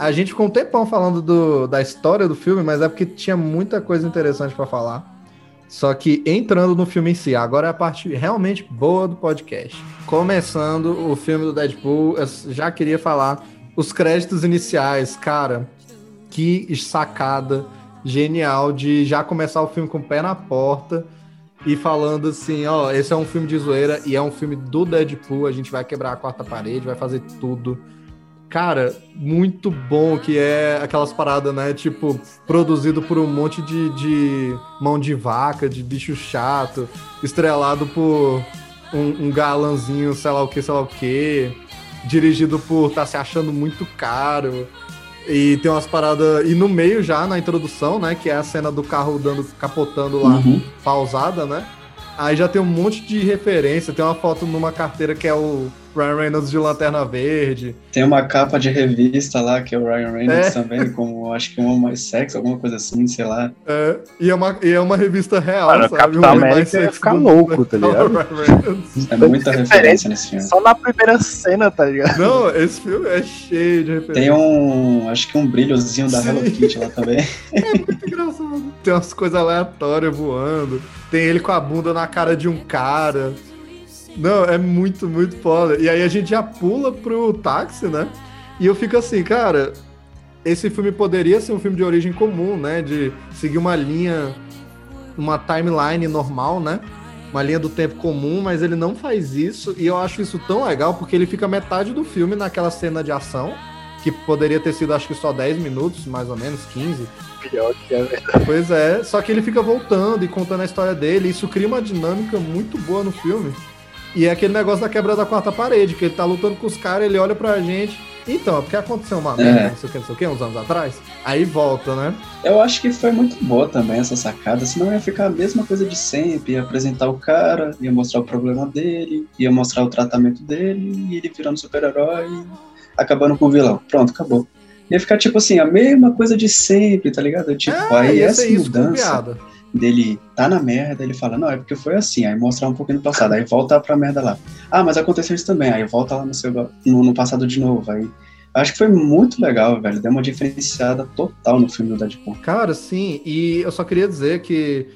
A gente ficou um tempão falando do, da história do filme, mas é porque tinha muita coisa interessante para falar. Só que entrando no filme em si, agora é a parte realmente boa do podcast. Começando o filme do Deadpool, eu já queria falar os créditos iniciais, cara. que sacada genial de já começar o filme com o pé na porta e falando assim, ó, esse é um filme de zoeira e é um filme do Deadpool, a gente vai quebrar a quarta parede, vai fazer tudo. Cara, muito bom que é aquelas paradas, né? Tipo, produzido por um monte de, de mão de vaca, de bicho chato, estrelado por um, um galanzinho, sei lá o que, sei lá o que, dirigido por tá se achando muito caro. E tem umas paradas. E no meio já, na introdução, né? Que é a cena do carro dando, capotando lá, uhum. pausada, né? Aí já tem um monte de referência. Tem uma foto numa carteira que é o Ryan Reynolds de Lanterna Verde. Tem uma capa de revista lá, que é o Ryan Reynolds é. também, como acho que um homem mais sexo, alguma coisa assim, sei lá. É, e é uma, e é uma revista real, Cara, sabe? Capitão um América ia ficar louco, tá ligado? é muita referência nesse filme. Só na primeira cena, tá ligado? Não, esse filme é cheio de referência. Tem um, acho que um brilhozinho da Sim. Hello Kitty lá também. É muito engraçado. Tem umas coisas aleatórias voando. Tem ele com a bunda na cara de um cara. Não, é muito, muito foda. E aí a gente já pula pro táxi, né? E eu fico assim, cara, esse filme poderia ser um filme de origem comum, né? De seguir uma linha, uma timeline normal, né? Uma linha do tempo comum, mas ele não faz isso. E eu acho isso tão legal porque ele fica metade do filme naquela cena de ação, que poderia ter sido acho que só 10 minutos, mais ou menos, 15. Pior que é verdade. Pois é, só que ele fica voltando e contando a história dele. Isso cria uma dinâmica muito boa no filme. E é aquele negócio da quebra da quarta parede, que ele tá lutando com os caras, ele olha pra gente. Então, é porque aconteceu uma merda, é. não sei o que, não sei o que, uns anos atrás. Aí volta, né? Eu acho que foi muito boa também essa sacada, senão ia ficar a mesma coisa de sempre, ia apresentar o cara, ia mostrar o problema dele, ia mostrar o tratamento dele, e ele virando super-herói, acabando com o vilão. Pronto, acabou. Ia ficar tipo assim, a mesma coisa de sempre, tá ligado? Tipo, é, aí essa mudança dele tá na merda, ele fala, não, é porque foi assim, aí mostrar um pouquinho no passado, aí volta pra merda lá. Ah, mas aconteceu isso também, aí volta lá no, seu, no, no passado de novo, aí Acho que foi muito legal, velho. Deu uma diferenciada total no filme do Deadpool. Cara, sim. E eu só queria dizer que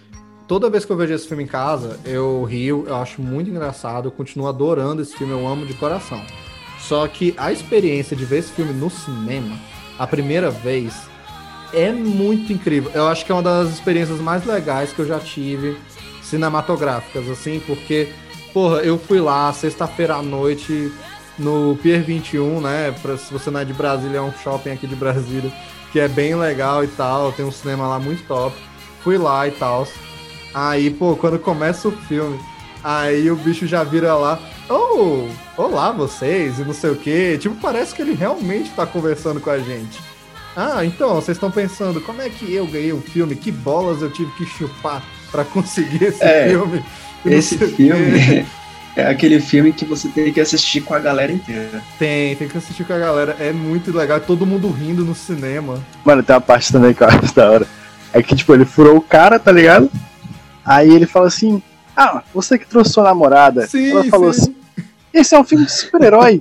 toda vez que eu vejo esse filme em casa, eu rio, eu acho muito engraçado, eu continuo adorando esse filme, eu amo de coração. Só que a experiência de ver esse filme no cinema, a primeira vez, é muito incrível. Eu acho que é uma das experiências mais legais que eu já tive cinematográficas, assim, porque, porra, eu fui lá sexta-feira à noite no Pier 21, né? Pra, se você não é de Brasília, é um shopping aqui de Brasília, que é bem legal e tal, tem um cinema lá muito top. Fui lá e tal. Aí, pô, quando começa o filme, aí o bicho já vira lá, oh, olá vocês, e não sei o que. Tipo, parece que ele realmente tá conversando com a gente. Ah, então, vocês estão pensando, como é que eu ganhei um filme? Que bolas eu tive que chupar para conseguir esse é, filme? Esse filme é aquele filme que você tem que assistir com a galera inteira. Tem, tem que assistir com a galera. É muito legal, todo mundo rindo no cinema. Mano, tem uma parte também que eu acho da hora. É que, tipo, ele furou o cara, tá ligado? Aí ele fala assim: Ah, você que trouxe sua namorada. Sim, Ela falou sim. assim: Esse é um filme de super-herói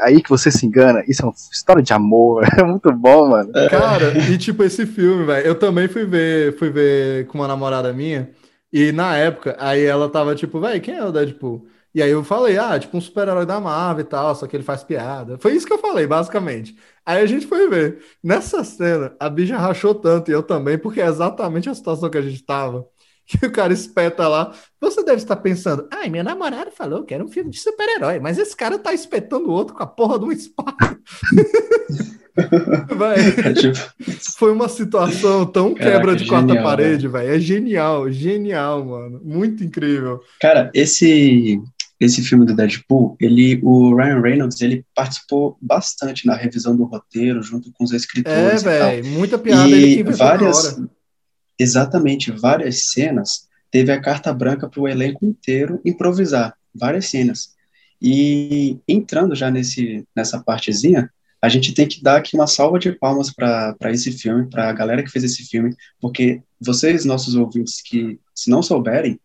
aí que você se engana, isso é uma história de amor, é muito bom, mano. É. Cara, e tipo, esse filme, velho, eu também fui ver, fui ver com uma namorada minha, e na época, aí ela tava tipo, velho, quem é o Deadpool? E aí eu falei, ah, tipo um super-herói da Marvel e tal, só que ele faz piada. Foi isso que eu falei, basicamente. Aí a gente foi ver. Nessa cena, a bicha rachou tanto, e eu também, porque é exatamente a situação que a gente tava que o cara espeta lá. Você deve estar pensando, ai, minha namorada falou que era um filme de super-herói, mas esse cara tá espetando o outro com a porra de uma espada. É tipo... Foi uma situação tão Caraca, quebra de genial, quarta parede, velho. É genial, genial, mano. Muito incrível. Cara, esse esse filme do Deadpool, ele, o Ryan Reynolds, ele participou bastante na revisão do roteiro, junto com os escritores. É, velho, muita piada e várias, exatamente várias cenas, teve a carta branca para o elenco inteiro improvisar várias cenas. E entrando já nesse, nessa partezinha, a gente tem que dar aqui uma salva de palmas para esse filme, para a galera que fez esse filme, porque vocês, nossos ouvintes, que se não souberem,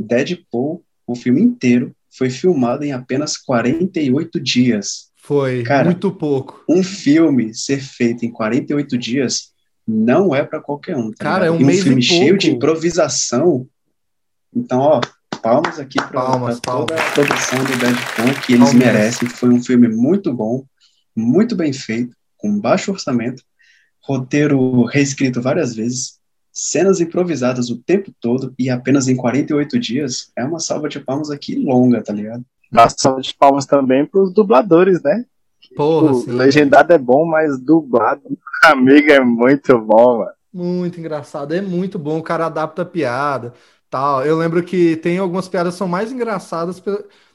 Deadpool, o filme inteiro, foi filmado em apenas 48 dias. Foi, Cara, muito pouco. Um filme ser feito em 48 dias não é para qualquer um. Tá Cara, ligado? é um, um mês filme cheio de improvisação. Então, ó, palmas aqui para toda a produção do Deadpool, que eles palmas. merecem. Foi um filme muito bom, muito bem feito, com baixo orçamento, roteiro reescrito várias vezes, cenas improvisadas o tempo todo e apenas em 48 dias, é uma salva de palmas aqui longa, tá ligado? Uma salva de palmas também pros dubladores, né? Porra, sim. legendado é bom, mas dublado, amigo, é muito bom, mano. Muito engraçado, é muito bom, o cara adapta a piada, tal. Eu lembro que tem algumas piadas que são mais engraçadas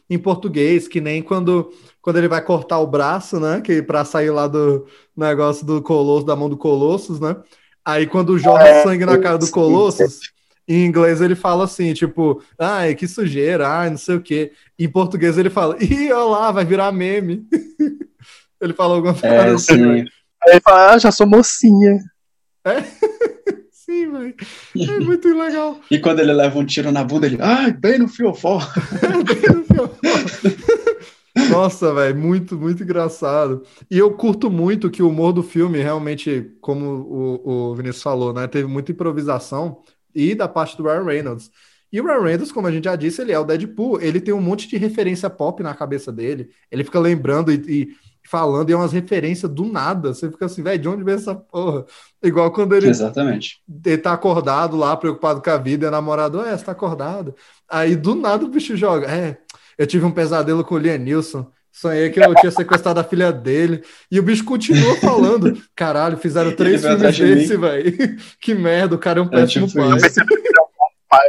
em português, que nem quando, quando ele vai cortar o braço, né, que para sair lá do negócio do Colosso, da mão do Colossus, né? Aí quando jorra É, sangue na cara do. Colossus, em inglês ele fala assim, tipo, ai, que sujeira, ai, não sei o quê. Em português ele fala, ih, olha lá, vai virar meme. Ele fala alguma É, parada assim, sim. velho. Aí ele fala, ah, já sou mocinha. Sim, velho. É muito legal. E quando ele leva um tiro na bunda, ele, ai, bem no fiofó. Nossa, velho, muito, muito engraçado. E eu curto muito que o humor do filme realmente, como o, o Vinícius falou, né? Teve muita improvisação e da parte do Ryan Reynolds. E o Ryan Reynolds, como a gente já disse, ele é o Deadpool. Ele tem um monte de referência pop na cabeça dele. Ele fica lembrando e, e falando, e é umas referências do nada. Você fica assim, velho, de onde veio essa porra? Igual quando ele Exatamente. ele tá acordado lá, preocupado com a vida, e a namorada, é, você tá acordado. Aí do nada o bicho joga. É, eu tive um pesadelo com o Liam Neeson. Sonhei que eu tinha sequestrado a filha dele. E o bicho continua falando. Caralho, fizeram três filmes de desse, velho. Que merda, o cara é um péssimo tipo pai.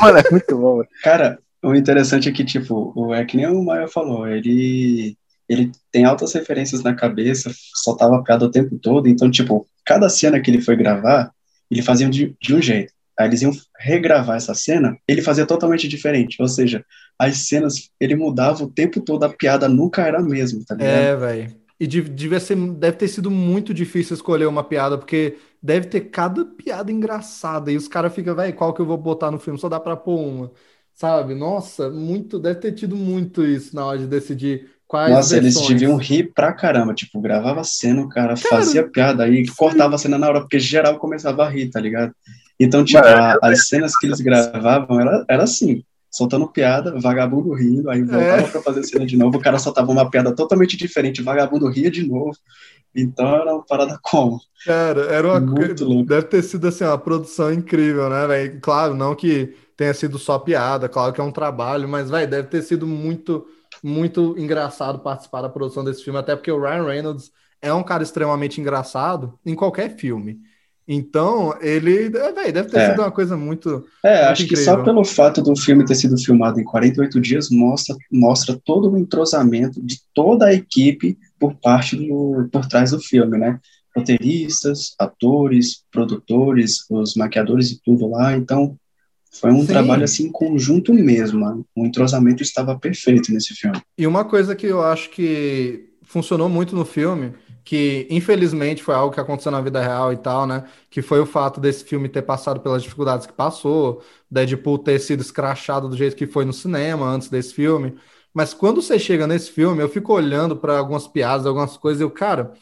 Mano, é muito bom. Cara, o interessante é que, tipo, o, é que nem o Maia falou, ele, ele tem altas referências na cabeça, soltava piada o tempo todo, então, tipo, cada cena que ele foi gravar, ele fazia de, de um jeito. Aí eles iam regravar essa cena, ele fazia totalmente diferente, ou seja, as cenas, ele mudava o tempo todo, a piada nunca era a mesma, tá ligado? É, velho. E de- devia ser, deve ter sido muito difícil escolher uma piada, porque deve ter cada piada engraçada. E os caras ficam, velho, qual que eu vou botar no filme? Só dá pra pôr uma. Sabe? Nossa, muito, deve ter tido muito isso na hora de decidir quais Nossa, eles versões. deviam rir pra caramba, tipo, gravava a cena, o cara fazia piada, aí cortava a cena na hora, porque geral começava a rir, tá ligado? Então, tipo, a- as cenas que eles gravavam era, era assim, soltando piada, vagabundo rindo, aí voltava É. pra fazer cena de novo, o cara soltava uma piada totalmente diferente, vagabundo ria de novo. Então era uma parada como? Cara, era uma Muito louco. Deve ter sido assim, uma produção incrível, né, velho? Claro, não que tenha sido só piada, claro que é um trabalho, mas, velho, deve ter sido muito, muito engraçado participar da produção desse filme, até porque o Ryan Reynolds é um cara extremamente engraçado em qualquer filme. Então, ele, é, velho, deve ter É. sido uma coisa muito. É, Muito acho que incrível. só pelo fato do filme ter sido filmado em 48 dias mostra, mostra todo o entrosamento de toda a equipe por parte do, por trás do filme, né? Roteiristas, atores, produtores, os maquiadores e tudo lá. Então, foi um Sim. trabalho assim conjunto mesmo. mano. O entrosamento estava perfeito nesse filme. E uma coisa que eu acho que funcionou muito no filme, que infelizmente foi algo que aconteceu na vida real e tal, né? Que foi o fato desse filme ter passado pelas dificuldades que passou, Deadpool ter sido escrachado do jeito que foi no cinema antes desse filme. Mas quando você chega nesse filme, eu fico olhando para algumas piadas, algumas coisas, e eu, cara,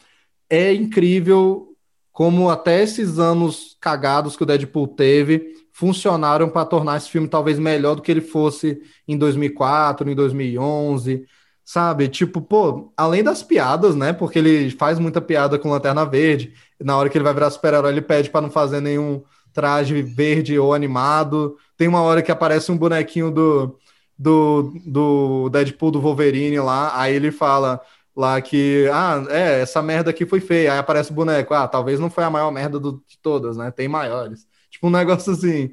é incrível como até esses anos cagados que o Deadpool teve funcionaram para tornar esse filme talvez melhor do que ele fosse em 2004, em 2011, sabe? Tipo, pô, além das piadas, né? Porque ele faz muita piada com Lanterna Verde. Na hora que ele vai virar super-herói, ele pede para não fazer nenhum traje verde ou animado. Tem uma hora que aparece um bonequinho do, do, do Deadpool do Wolverine lá, aí ele fala lá que, ah, é, essa merda aqui foi feia. Aí aparece o boneco, ah, talvez não foi a maior merda do- de todas, né? Tem maiores. Tipo, um negócio assim.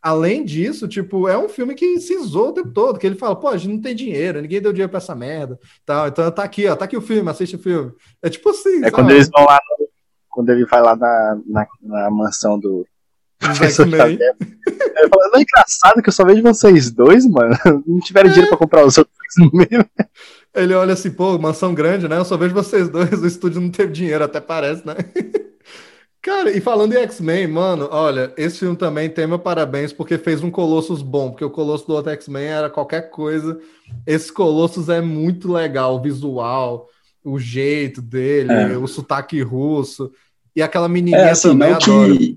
Além disso, tipo, é um filme que se zoa o tempo todo, que ele fala, pô, a gente não tem dinheiro, ninguém deu dinheiro pra essa merda, tal. Então tá aqui, ó, tá aqui o filme, assiste o filme. É tipo assim, É quando sabe? eles vão lá, no- quando ele vai lá na, na, na mansão do professor. Xavier. Ele fala, não é engraçado que eu só vejo vocês dois, mano. Não tiveram dinheiro pra comprar os outros mesmo. Ele olha assim, pô, mansão grande, né? Eu só vejo vocês dois, o estúdio não teve dinheiro, até parece, né? Cara, e falando em X-Men, mano, olha, esse filme também tem meu parabéns porque fez um Colossus bom, porque o Colossus do outro X-Men era qualquer coisa. Esse Colossus é muito legal, o visual, o jeito dele, É. o sotaque russo. E aquela menininha É assim, também não adoro. que,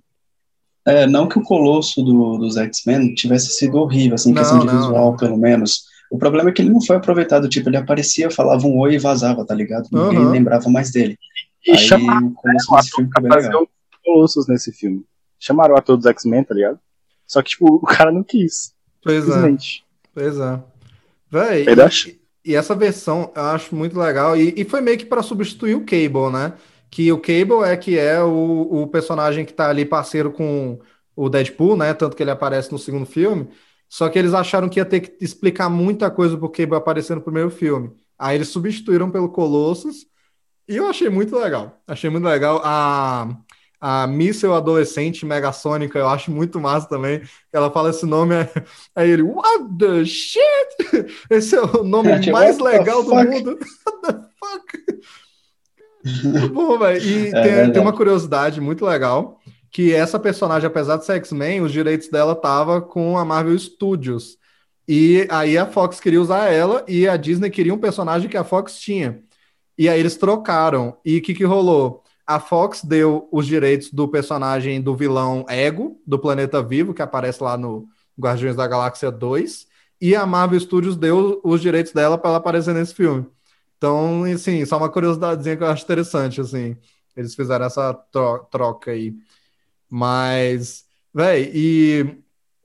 é, não que o Colosso do- dos X-Men tivesse sido horrível, assim, em Não, questão de não, visual, não. pelo menos. O problema é que ele não foi aproveitado, tipo, ele aparecia, falava um oi e vazava, tá ligado? Ninguém Aham. lembrava mais dele. E chamaram o Colossus nesse filme fazer o Colossus nesse filme. Chamaram o ator dos X-Men, tá ligado? Só que, tipo, o cara não quis. Pois é. Pois é. Véi, e, e, essa versão eu acho muito legal. E, e foi meio que para substituir o Cable, né? Que o Cable é que é o, o personagem que tá ali parceiro com o Deadpool, né? Tanto que ele aparece no segundo filme. Só que eles acharam que ia ter que explicar muita coisa pro Cable aparecer no primeiro filme. Aí eles substituíram pelo Colossus. E eu achei muito legal. Achei muito legal. A, a Míssel Adolescente Megasônica, eu acho muito massa também. Ela fala esse nome, aí ele, What the shit? Esse é o nome é, mais legal do mundo. What the fuck? Muito bom, velho. E é, tem, tem uma curiosidade muito legal que essa personagem, apesar de ser X-Men, os direitos dela tava com a Marvel Studios. E aí a Fox queria usar ela e a Disney queria um personagem que a Fox tinha. E aí eles trocaram. E o que, que rolou? A Fox deu os direitos do personagem do vilão Ego, do Planeta Vivo, que aparece lá no Guardiões da Galáxia 2, e a Marvel Studios deu os direitos dela para ela aparecer nesse filme. Então, assim, só uma curiosidadezinha que eu acho interessante, assim. Eles fizeram essa troca aí. Mas, velho, e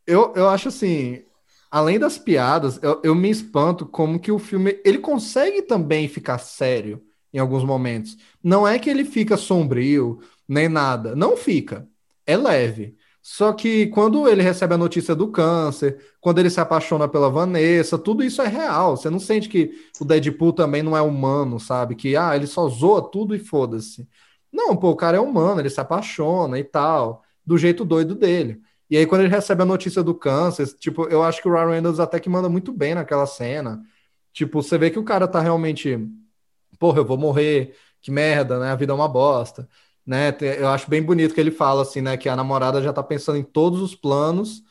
eu, eu acho assim, além das piadas, eu, eu me espanto como que o filme, ele consegue também ficar sério em alguns momentos. Não é que ele fica sombrio, nem nada. Não fica. É leve. Só que quando ele recebe a notícia do câncer, quando ele se apaixona pela Vanessa, tudo isso é real. Você não sente que o Deadpool também não é humano, sabe? Que ah, ele só zoa tudo e foda-se. Não, pô, o cara é humano, ele se apaixona e tal, do jeito doido dele. E aí, quando ele recebe a notícia do câncer, tipo, eu acho que o Ryan Reynolds até que manda muito bem naquela cena. Tipo, você vê que o cara tá realmente, porra, eu vou morrer, que merda, né? A vida é uma bosta, né? Eu acho bem bonito que ele fala assim, né? Que a namorada já tá pensando em todos os planos,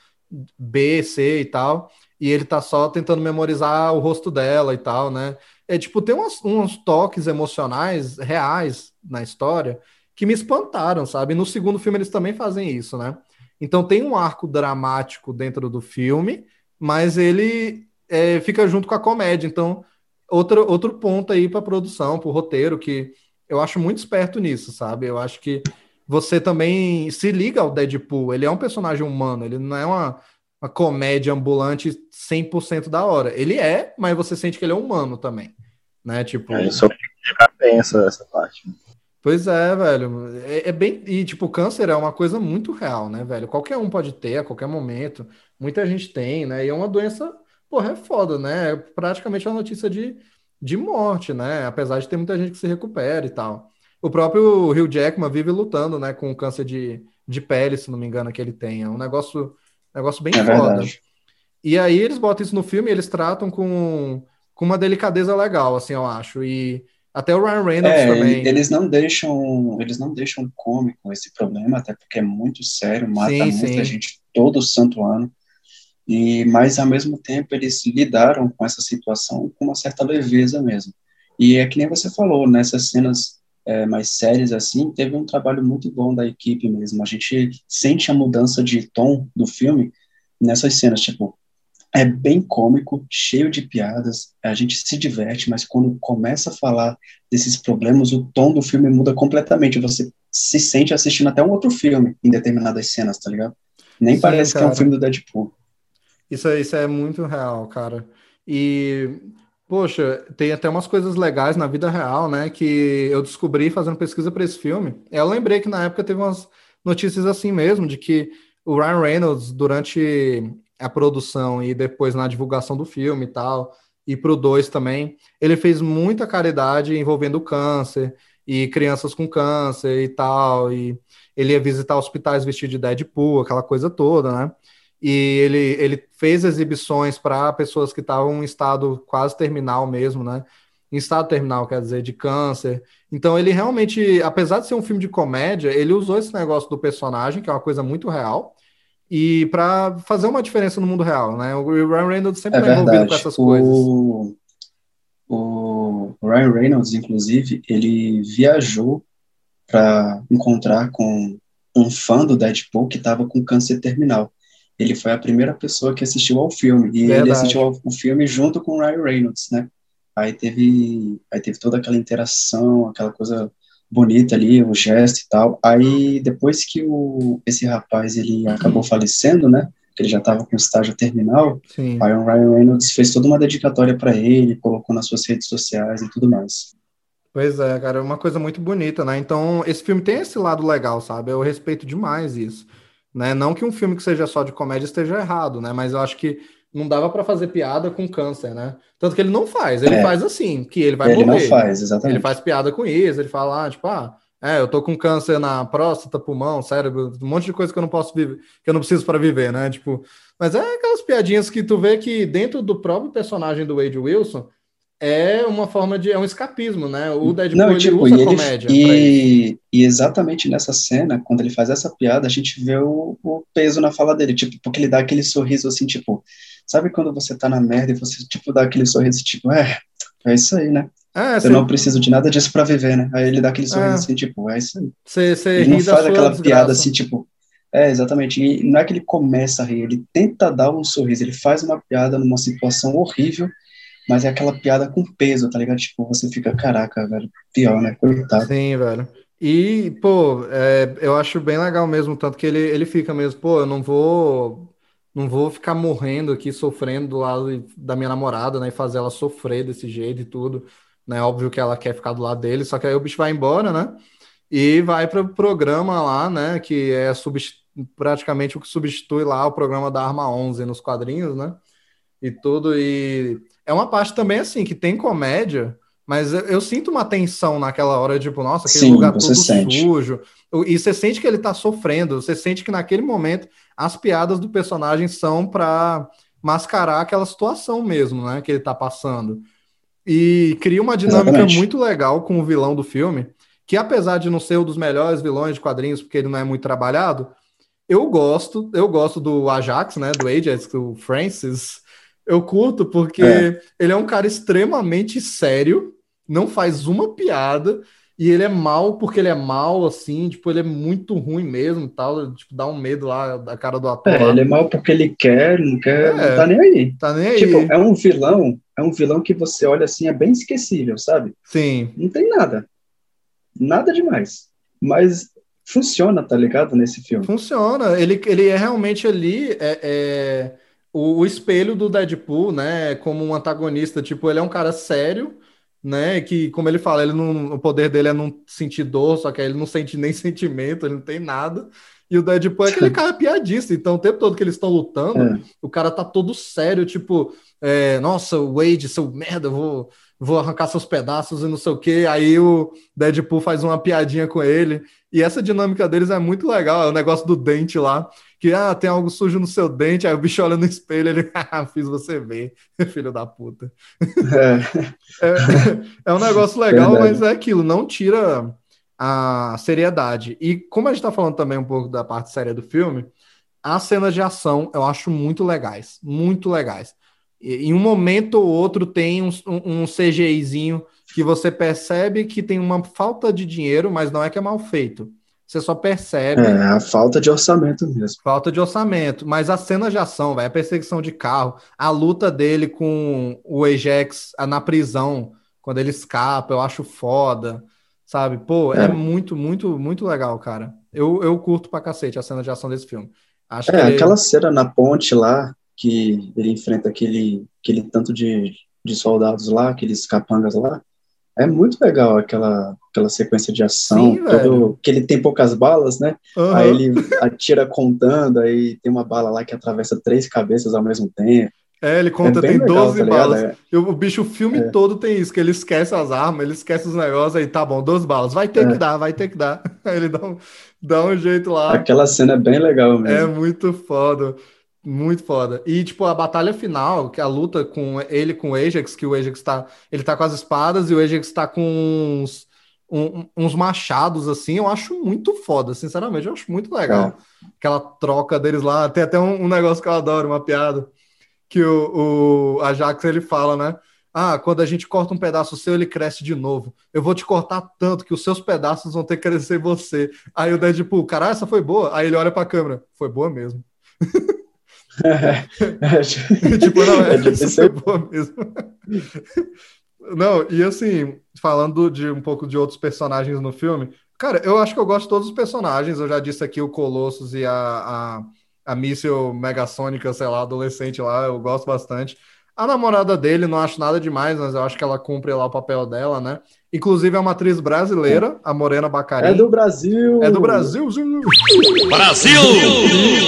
B, C e tal, e ele tá só tentando memorizar o rosto dela e tal, né? É tipo, tem uns, uns toques emocionais reais na história que me espantaram, sabe? No segundo filme eles também fazem isso, né? Então tem um arco dramático dentro do filme, mas ele é, fica junto com a comédia. Então, outro, outro ponto aí para produção, para o roteiro, que eu acho muito esperto nisso, sabe? Eu acho que você também se liga ao Deadpool. Ele é um personagem humano, ele não é uma, uma comédia ambulante 100% da hora. Ele é, mas você sente que ele é humano também, né? Tipo, é, ficar bem essa, essa parte. Pois é, velho. É, é, bem. E, tipo, câncer é uma coisa muito real, né, velho? Qualquer um pode ter a qualquer momento. Muita gente tem, né? E é uma doença, porra, é foda, né? É praticamente uma notícia de, de morte, né? Apesar de ter muita gente que se recupera e tal. O próprio Hugh Jackman vive lutando, né, com câncer de, de pele, se não me engano, que ele tem. É um negócio negócio bem é foda. Verdade. E aí eles botam isso no filme e eles tratam com, com uma delicadeza legal, assim, eu acho. E até o Ryan Reynolds é, também. Eles não deixam, eles não deixam cômico esse problema, até porque é muito sério, mata sim, muita sim. gente todo santo ano. E mas ao mesmo tempo eles lidaram com essa situação com uma certa leveza mesmo. E é que nem você falou, nessas cenas é, mais sérias assim, teve um trabalho muito bom da equipe mesmo. A gente sente a mudança de tom do filme nessas cenas, tipo, é bem cômico, cheio de piadas, a gente se diverte, mas quando começa a falar desses problemas, o tom do filme muda completamente. Você se sente assistindo até um outro filme em determinadas cenas, tá ligado? Nem Sim, parece cara. que é um filme do Deadpool. Isso, isso é muito real, cara. E Poxa, tem até umas coisas legais na vida real, né? Que eu descobri fazendo pesquisa para esse filme. Eu lembrei que na época teve umas notícias assim mesmo, de que o Ryan Reynolds, durante a produção e depois na divulgação do filme e tal, e pro 2 também, ele fez muita caridade envolvendo câncer e crianças com câncer e tal. E ele ia visitar hospitais vestido de Deadpool, aquela coisa toda, né? E ele, ele fez exibições para pessoas que estavam em estado quase terminal mesmo, né? Em estado terminal, quer dizer, de câncer. Então, ele realmente, apesar de ser um filme de comédia, ele usou esse negócio do personagem, que é uma coisa muito real, e para fazer uma diferença no mundo real, né? O Ryan Reynolds sempre é envolvido com essas o... coisas. O Ryan Reynolds, inclusive, ele viajou para encontrar com um fã do Deadpool que estava com câncer terminal ele foi a primeira pessoa que assistiu ao filme. E Verdade. ele assistiu ao, o filme junto com o Ryan Reynolds, né? Aí teve, aí teve toda aquela interação, aquela coisa bonita ali, o gesto e tal. Aí, depois que o, esse rapaz, ele acabou falecendo, né, que ele já estava com estágio terminal, Sim. aí o Ryan Reynolds fez toda uma dedicatória para ele, colocou nas suas redes sociais e tudo mais. Pois é, cara, é uma coisa muito bonita, né? Então, esse filme tem esse lado legal, sabe? Eu respeito demais isso, né? Não que um filme que seja só de comédia esteja errado, né? Mas eu acho que não dava para fazer piada com câncer, né? Tanto que ele não faz, ele É. faz assim, que ele vai ele morrer. não faz, exatamente. Ele faz piada com isso, ele fala, ah, tipo, ah, é, eu tô com câncer na próstata, pulmão, cérebro, um monte de coisa que eu não posso viver, que eu não preciso para viver, né? Tipo, mas é aquelas piadinhas que tu vê que dentro do próprio personagem do Wade Wilson é uma forma de é um escapismo, né? O Deadpool Não, ele tipo, usa e, ele, comédia e, e exatamente nessa cena, quando ele faz essa piada, a gente vê o, o peso na fala dele, tipo, porque ele dá aquele sorriso assim, tipo, sabe quando você tá na merda e você, tipo, dá aquele sorriso, tipo, é, é isso aí, né? É, Eu não preciso de nada disso pra viver, né? Aí ele dá aquele sorriso É. assim, tipo, é isso aí. você, você Ele não faz aquela desgraça. piada assim, tipo, é, exatamente. E não é que ele começa a rir, ele tenta dar um sorriso, ele faz uma piada numa situação horrível, mas é aquela piada com peso, tá ligado? Tipo, você fica, caraca, velho, pior, né? Coitado. Sim, velho. E, pô, é, eu acho bem legal mesmo, tanto que ele, ele fica mesmo, pô, eu não vou, não vou ficar morrendo aqui, sofrendo do lado da minha namorada, né, e fazer ela sofrer desse jeito e tudo, né, óbvio que ela quer ficar do lado dele, só que aí o bicho vai embora, né, e vai para o programa lá, né, que é praticamente o que substitui lá o programa da Arma 11 nos quadrinhos, né, e tudo, e é uma parte também, assim, que tem comédia, mas eu, eu sinto uma tensão naquela hora, tipo, nossa, aquele Sim, lugar todo sente. sujo. E você sente que ele tá sofrendo, você sente que naquele momento as piadas do personagem são para mascarar aquela situação mesmo, né, que ele tá passando. E cria uma dinâmica Exatamente. muito legal com o vilão do filme, que apesar de não ser um dos melhores vilões de quadrinhos, porque ele não é muito trabalhado, eu gosto, eu gosto do Ajax, né, do Ajax, do Francis. Eu curto porque É. ele é um cara extremamente sério, não faz uma piada, e ele é mal porque ele é mal, assim, tipo, ele é muito ruim mesmo, tal, tipo, dá um medo lá da cara do ator. É, lá. ele é mal porque ele quer, não quer, É. não tá nem aí. Tá nem aí. Tipo, é um vilão, é um vilão que você olha assim, é bem esquecível, sabe? Sim, Não tem nada. Nada demais. Mas funciona, tá ligado? Nesse filme. funciona. Ele, ele é realmente ali é, é, o, o espelho do Deadpool, né? Como um antagonista. Tipo, ele é um cara sério, né? Que, como ele fala, ele não, o poder dele é não sentir dor, só que ele não sente nem sentimento, ele não tem nada. E o Deadpool é aquele cara piadista. Então, o tempo todo que eles estão lutando, É. o cara tá todo sério, tipo, é, nossa, Wade, seu merda, eu vou, vou arrancar seus pedaços e não sei o quê. Aí o Deadpool faz uma piadinha com ele. E essa dinâmica deles é muito legal. É o negócio do dente lá, que ah, tem algo sujo no seu dente. Aí o bicho olha no espelho, ele, ah, fiz você ver, filho da puta. É. É, é um negócio legal, Verdade. mas é aquilo, não tira a seriedade. E como a gente tá falando também um pouco da parte séria do filme, as cenas de ação eu acho muito legais, muito legais. E- Em um momento ou outro tem um, um, um CGIzinho que você percebe que tem uma falta de dinheiro, mas não é que é mal feito. Você só percebe É, a falta de orçamento mesmo. Falta de orçamento, mas as cenas de ação, velho, a perseguição de carro, a luta dele com o Ajax na prisão, quando ele escapa, eu acho foda, sabe? Pô, é, É. muito, muito, muito legal, cara. Eu, eu curto pra cacete a cena de ação desse filme. Acho É, que aquela cena na ponte lá, que ele enfrenta aquele, aquele tanto de, de soldados lá, aqueles capangas lá, é muito legal aquela, aquela sequência de ação, Sim, todo, que ele tem poucas balas, né? Aham. Aí ele atira contando, aí tem uma bala lá que atravessa três cabeças ao mesmo tempo. É, ele conta, é tem legal, 12 tá balas. É. E O bicho, o filme É. todo tem isso, que ele esquece as armas, ele esquece os negócios, aí tá bom, 12 balas, vai ter É. que dar, vai ter que dar. Aí ele dá um, dá um jeito lá. Aquela cena é bem legal É mesmo. muito foda. Muito foda. E, tipo, a batalha final, que é a luta com ele com o Ajax, que o Ajax tá. Ele tá com as espadas e o Ajax tá com uns, um- uns machados, assim, eu acho muito foda, sinceramente, eu acho muito legal. Aquela troca deles lá. Tem até um, um negócio que eu adoro, uma piada. Que o, o Ajax ele fala, né? Ah, quando a gente corta um pedaço seu, ele cresce de novo. Eu vou te cortar tanto que os seus pedaços vão ter que crescer em você. Aí o Deadpool, caralho, essa foi boa. Aí ele olha pra câmera, foi boa mesmo. É, tipo, não, é, é isso aí. boa mesmo. Não, e assim, falando de um pouco de outros personagens no filme, cara, eu acho que eu gosto de todos os personagens. Eu já disse aqui o Colossus e a, a, a Míssil Megasônica, sei lá, adolescente lá, eu gosto bastante. A namorada dele, não acho nada demais, mas eu acho que ela cumpre lá o papel dela, né? Inclusive é uma atriz brasileira, a Morena Bacarin. É do Brasil! É do Brasil! Brasil!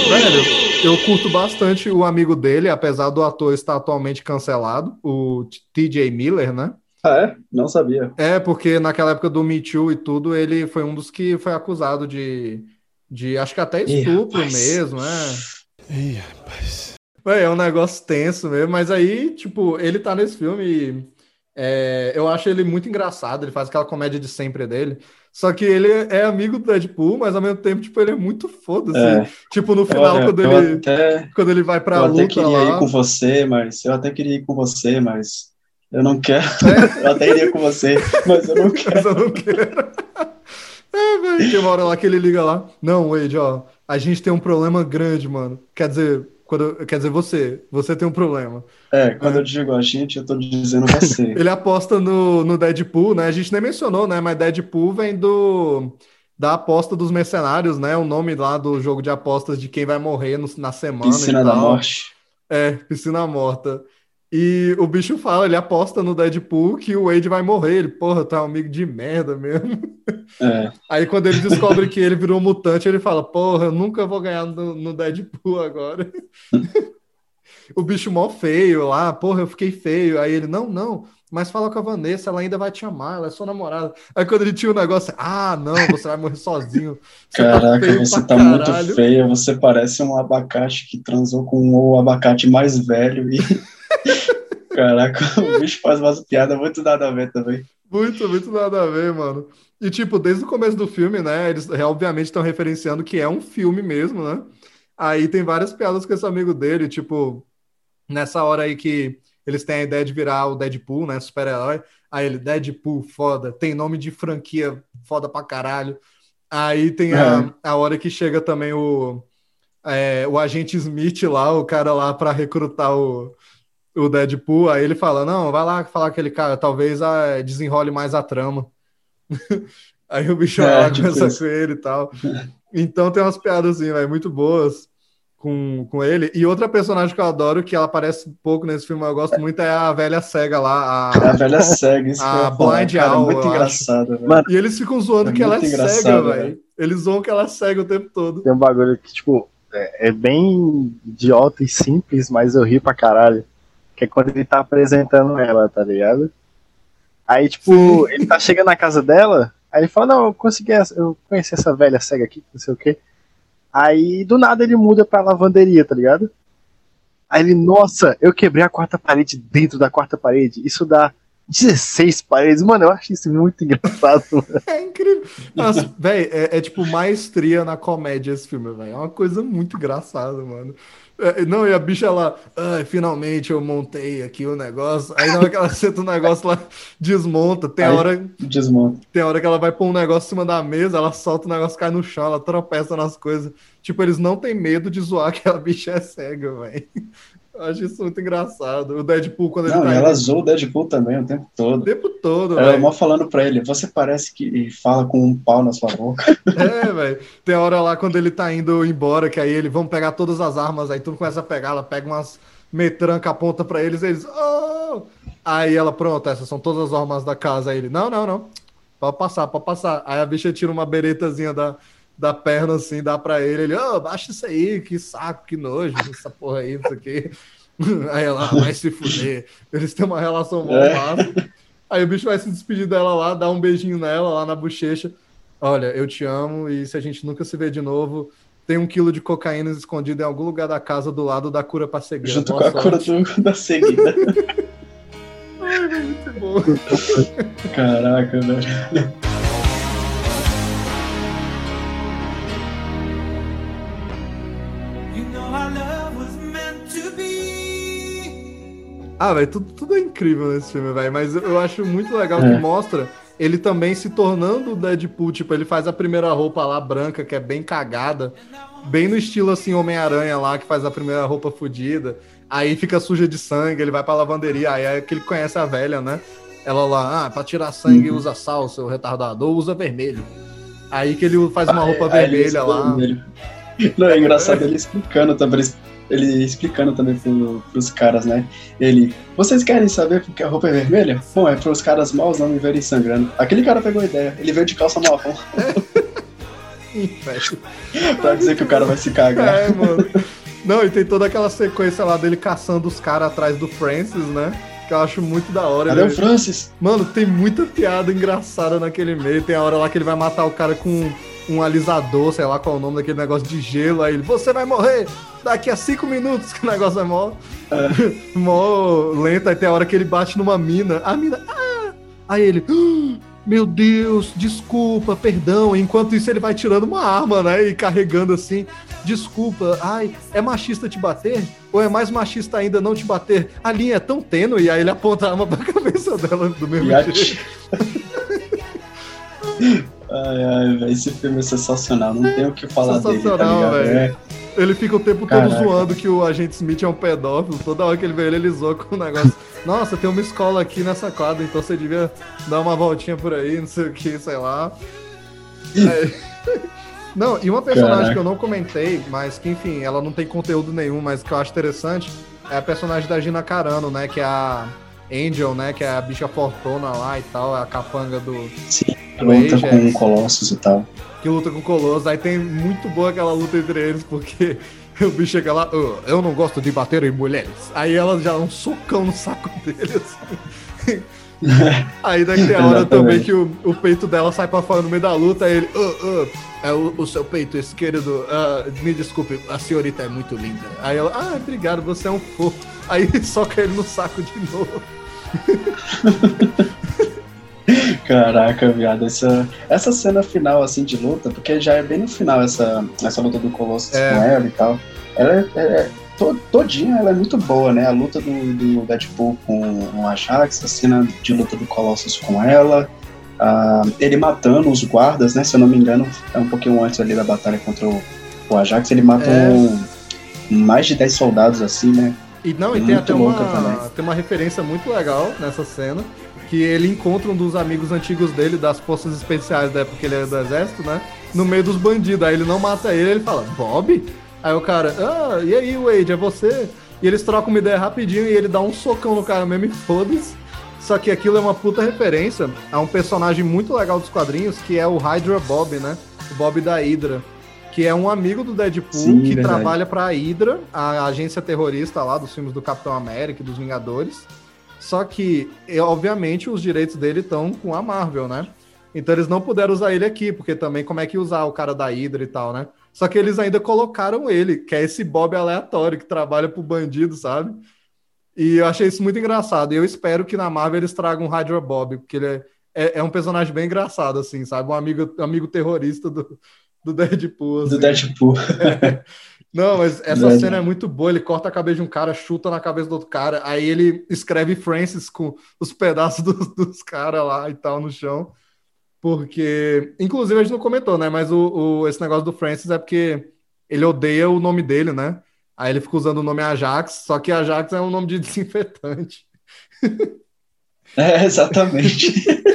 Velho, eu curto bastante o amigo dele, apesar do ator estar atualmente cancelado, o TJ Miller, né? Ah, é? Não sabia. É, porque naquela época do Me Too e tudo, ele foi um dos que foi acusado de, de acho que até estupro Ih, mesmo, né? Ih, rapaz. É um negócio tenso mesmo, mas aí, tipo, ele tá nesse filme e é, eu acho ele muito engraçado, ele faz aquela comédia de sempre dele. Só que ele é amigo do Deadpool, mas ao mesmo tempo, tipo, ele é muito foda-se. É. Tipo, no final, Olha, quando, ele, até, quando ele vai pra eu luta até queria lá... ir com você, mas... Eu até queria ir com você, mas... Eu não quero. É. eu até iria com você, mas eu não quero. mas eu não quero. é, velho. Tem uma hora lá que ele liga lá. Não, Wade, ó. A gente tem um problema grande, mano. Quer dizer, quando, quer dizer, você. Você tem um problema. É, quando é. eu digo a gente, eu tô dizendo você. Ele aposta no, no Deadpool, né? A gente nem mencionou, né? Mas Deadpool vem do da aposta dos mercenários, né? O nome lá do jogo de apostas de quem vai morrer no, na semana. Piscina da morte. É, piscina morta. E o bicho fala, ele aposta no Deadpool que o Wade vai morrer. Ele, porra, tá um amigo de merda mesmo. É. Aí quando ele descobre que ele virou mutante, ele fala, porra, eu nunca vou ganhar no, no Deadpool agora. o bicho mó feio lá, porra, eu fiquei feio. Aí ele, não, não, mas fala com a Vanessa, ela ainda vai te amar, ela é sua namorada. Aí quando ele tinha o um negócio, ah, não, você vai morrer sozinho. Você tá Caraca, tá você tá caralho. muito feia, você parece um abacate que transou com o abacate mais velho e Caraca, o bicho faz umas piadas muito nada a ver também. Muito, muito nada a ver, mano. E, tipo, desde o começo do filme, né? Eles obviamente estão referenciando que é um filme mesmo, né? Aí tem várias piadas com esse amigo dele, tipo, nessa hora aí que eles têm a ideia de virar o Deadpool, né? Super-herói. Aí ele, Deadpool, foda, tem nome de franquia foda pra caralho. Aí tem a, é. a hora que chega também o, é, o agente Smith lá, o cara lá para recrutar o, o Deadpool, aí ele fala: Não, vai lá falar com aquele cara, talvez a, ah, desenrole mais a trama. aí o bicho é, lá tipo conversa com ele e tal. Então tem umas piadas assim, véio, muito boas com, com ele. E outra personagem que eu adoro, que ela aparece pouco nesse filme, eu gosto muito, é a velha cega lá. A, a velha cega, isso A Blind Owl. É muito engraçado, E eles ficam zoando é que ela é cega, velho. Eles zoam que ela é cega o tempo todo. Tem um bagulho que, tipo, é, é bem idiota e simples, mas eu ri pra caralho que é quando ele tá apresentando ela, tá ligado? Aí, tipo, Sim. ele tá chegando na casa dela, aí ele fala, não, eu consegui, eu conheci essa velha cega aqui, não sei o quê. Aí, do nada, ele muda pra lavanderia, tá ligado? Aí ele, nossa, eu quebrei a quarta parede dentro da quarta parede. Isso dá 16 paredes. Mano, eu acho isso muito engraçado. é incrível. Nossa, velho, é, é, tipo maestria na comédia esse filme, velho. É uma coisa muito engraçada, mano. É, não, e a bicha lá, ah, finalmente eu montei aqui o negócio. Aí na hora que ela senta o negócio lá, desmonta. Tem a hora. Desmonta. Tem hora que ela vai pôr um negócio em cima da mesa, ela solta o negócio, cai no chão, ela tropeça nas coisas. Tipo, eles não têm medo de zoar que a bicha é cega, velho. Acho isso muito engraçado. O Deadpool, quando não, ele tá. ela zoou o Deadpool também o tempo todo. O tempo todo, Ela véio. mó falando pra ele, você parece que fala com um pau na sua boca. É, velho. Tem hora lá quando ele tá indo embora, que aí ele vão pegar todas as armas, aí tudo começa a pegar, ela pega umas metranca, aponta pra eles, eles. Oh! Aí ela, pronto, essas são todas as armas da casa. Aí ele, não, não, não. Pode passar, pode passar. Aí a bicha tira uma beretazinha da, da perna assim, dá pra ele. Ele, ô, oh, baixa isso aí, que saco, que nojo, essa porra aí, isso aqui. Aí ela, vai se fuder. Eles têm uma relação mó é. massa. Aí o bicho vai se despedir dela lá, dá um beijinho nela lá na bochecha. Olha, eu te amo e se a gente nunca se vê de novo, tem um quilo de cocaína escondido em algum lugar da casa do lado da cura pra cegueira. Junto Boa com sorte. a cura do, da cegueira. Ai, muito bom. Caraca, velho. Ah, velho, tudo, tudo é incrível nesse filme, velho. Mas eu acho muito legal é. que mostra ele também se tornando o Deadpool. Tipo, ele faz a primeira roupa lá branca, que é bem cagada. Bem no estilo assim, Homem-Aranha lá, que faz a primeira roupa fodida. Aí fica suja de sangue, ele vai pra lavanderia, aí é que ele conhece a velha, né? Ela lá, ah, pra tirar sangue usa sal, seu retardador, usa vermelho. Aí que ele faz uma roupa Aí ele vermelha lá. vermelho. Não, é engraçado ele explicando também, ele explicando também pro, pros caras, né? Ele, vocês querem saber por que a roupa é vermelha? Bom, é pros caras maus não me verem sangrando. Aquele cara pegou a ideia, ele veio de calça marrom pra dizer que o cara vai se cagar. É, mano. Não, e tem toda aquela sequência lá dele caçando os caras atrás do Francis, né? Que eu acho muito da hora. Cadê o Francis? Mano, tem muita piada engraçada naquele meio. Tem a hora lá que ele vai matar o cara com um alisador, sei lá qual é o nome daquele negócio de gelo. Aí ele, você vai morrer daqui a cinco minutos, que o negócio é mó, mó lento. Aí tem a hora que ele bate numa mina. A mina, ah! Aí ele, "Ah, meu Deus, desculpa, perdão. Enquanto isso ele vai tirando uma arma, né? E carregando assim, desculpa, ai, é machista te bater? Ou é mais machista ainda não te bater? A linha é tão tênue. E aí ele aponta a arma pra cabeça dela do mesmo jeito. Ai, ai, esse filme é sensacional, não tem o que falar dele, tá ligado? velho. É, Ele fica o tempo todo Caraca. zoando que o agente Smith é um pedófilo. Toda hora que ele vê ele, ele zoa com o negócio. Nossa, tem uma escola aqui nessa quadra, então você devia dar uma voltinha por aí, não sei o que, sei lá. É. Não, e uma personagem Caraca. que eu não comentei, mas que, enfim, ela não tem conteúdo nenhum, mas que eu acho interessante, é a personagem da Gina Carano, né? Que é a Angel, né? Que é a bicha fortuna lá e tal, a capanga do, sim, luta Ajax com Colossus e tal. que luta com o Colosso. Aí tem muito boa aquela luta entre eles, porque o bicho chega lá, "Ah, eu não gosto de bater em mulheres. Aí ela já dá um socão no saco dele, assim. Aí daqui a hora também que o, o peito dela sai pra fora no meio da luta, aí ele, "Ah, ah, é o, o seu peito esquerdo, ah, me desculpe, a senhorita é muito linda. Aí ela, ah, obrigado, você é um fofo. Aí soca ele no saco de novo. Caraca, viado, essa, essa cena final, assim, de luta, porque já é bem no final essa, essa luta do Colossus É. com ela e tal, ela é, é- to- todinha ela é muito boa, né? A luta do, do Deadpool com o Ajax, a cena de luta do Colossus com ela, ah, ele matando os guardas, né? Se eu não me engano, é um pouquinho antes ali da batalha contra o, o Ajax, ele mata É. um- mais de 10 soldados, assim, né? E não, e tem até uma, também. tem uma referência muito legal nessa cena, que ele encontra um dos amigos antigos dele, das forças especiais da época que ele era do exército, né? No meio dos bandidos. Aí ele não mata ele, ele fala, Bob? Aí o cara, ah, e aí, Wade, é você? E eles trocam uma ideia rapidinho e ele dá um socão no cara mesmo e foda-se. Só que aquilo é uma puta referência a um personagem muito legal dos quadrinhos, que é o Hydra Bob, né? O Bob da Hydra. Que é um amigo do Deadpool Sim, que verdade. trabalha pra Hydra, a agência terrorista lá dos filmes do Capitão América e dos Vingadores. Só que, e, obviamente, os direitos dele estão com a Marvel, né? Então eles não puderam usar ele aqui, porque também como é que usar o cara da Hydra e tal, né? Só que eles ainda colocaram ele, que é esse Bob aleatório que trabalha pro bandido, sabe? E eu achei isso muito engraçado. E eu espero que na Marvel eles tragam o Hydra Bob, porque ele é, é, é um personagem bem engraçado, assim, sabe? Um amigo, amigo terrorista do, do Deadpool. Do assim. Deadpool. Não, mas essa cena é muito boa. Ele corta a cabeça de um cara, chuta na cabeça do outro cara, aí ele escreve Francis com os pedaços dos, dos caras lá e tal no chão. Porque, inclusive, a gente não comentou, né? Mas o, o- esse negócio do Francis é porque ele odeia o nome dele, né? Aí ele fica usando o nome Ajax, só que Ajax é um nome de desinfetante. É, exatamente.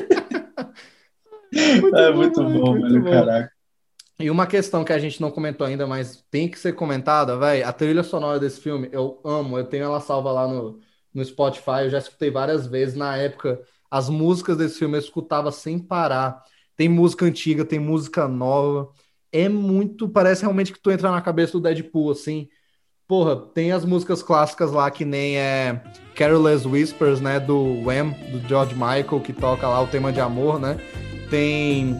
Muito é bom, muito bom, muito velho, bom. caraca. E uma questão que a gente não comentou ainda, mas tem que ser comentada, velho. A trilha sonora desse filme, eu amo. Eu tenho ela salva lá no, no Spotify. Eu já escutei várias vezes. Na época, as músicas desse filme eu escutava sem parar. Tem música antiga, tem música nova. É muito. Parece realmente que tu entra na cabeça do Deadpool, assim. Porra, tem as músicas clássicas lá, que nem é Careless Whispers, né? Do Wham, do George Michael, que toca lá o tema de amor, né? Tem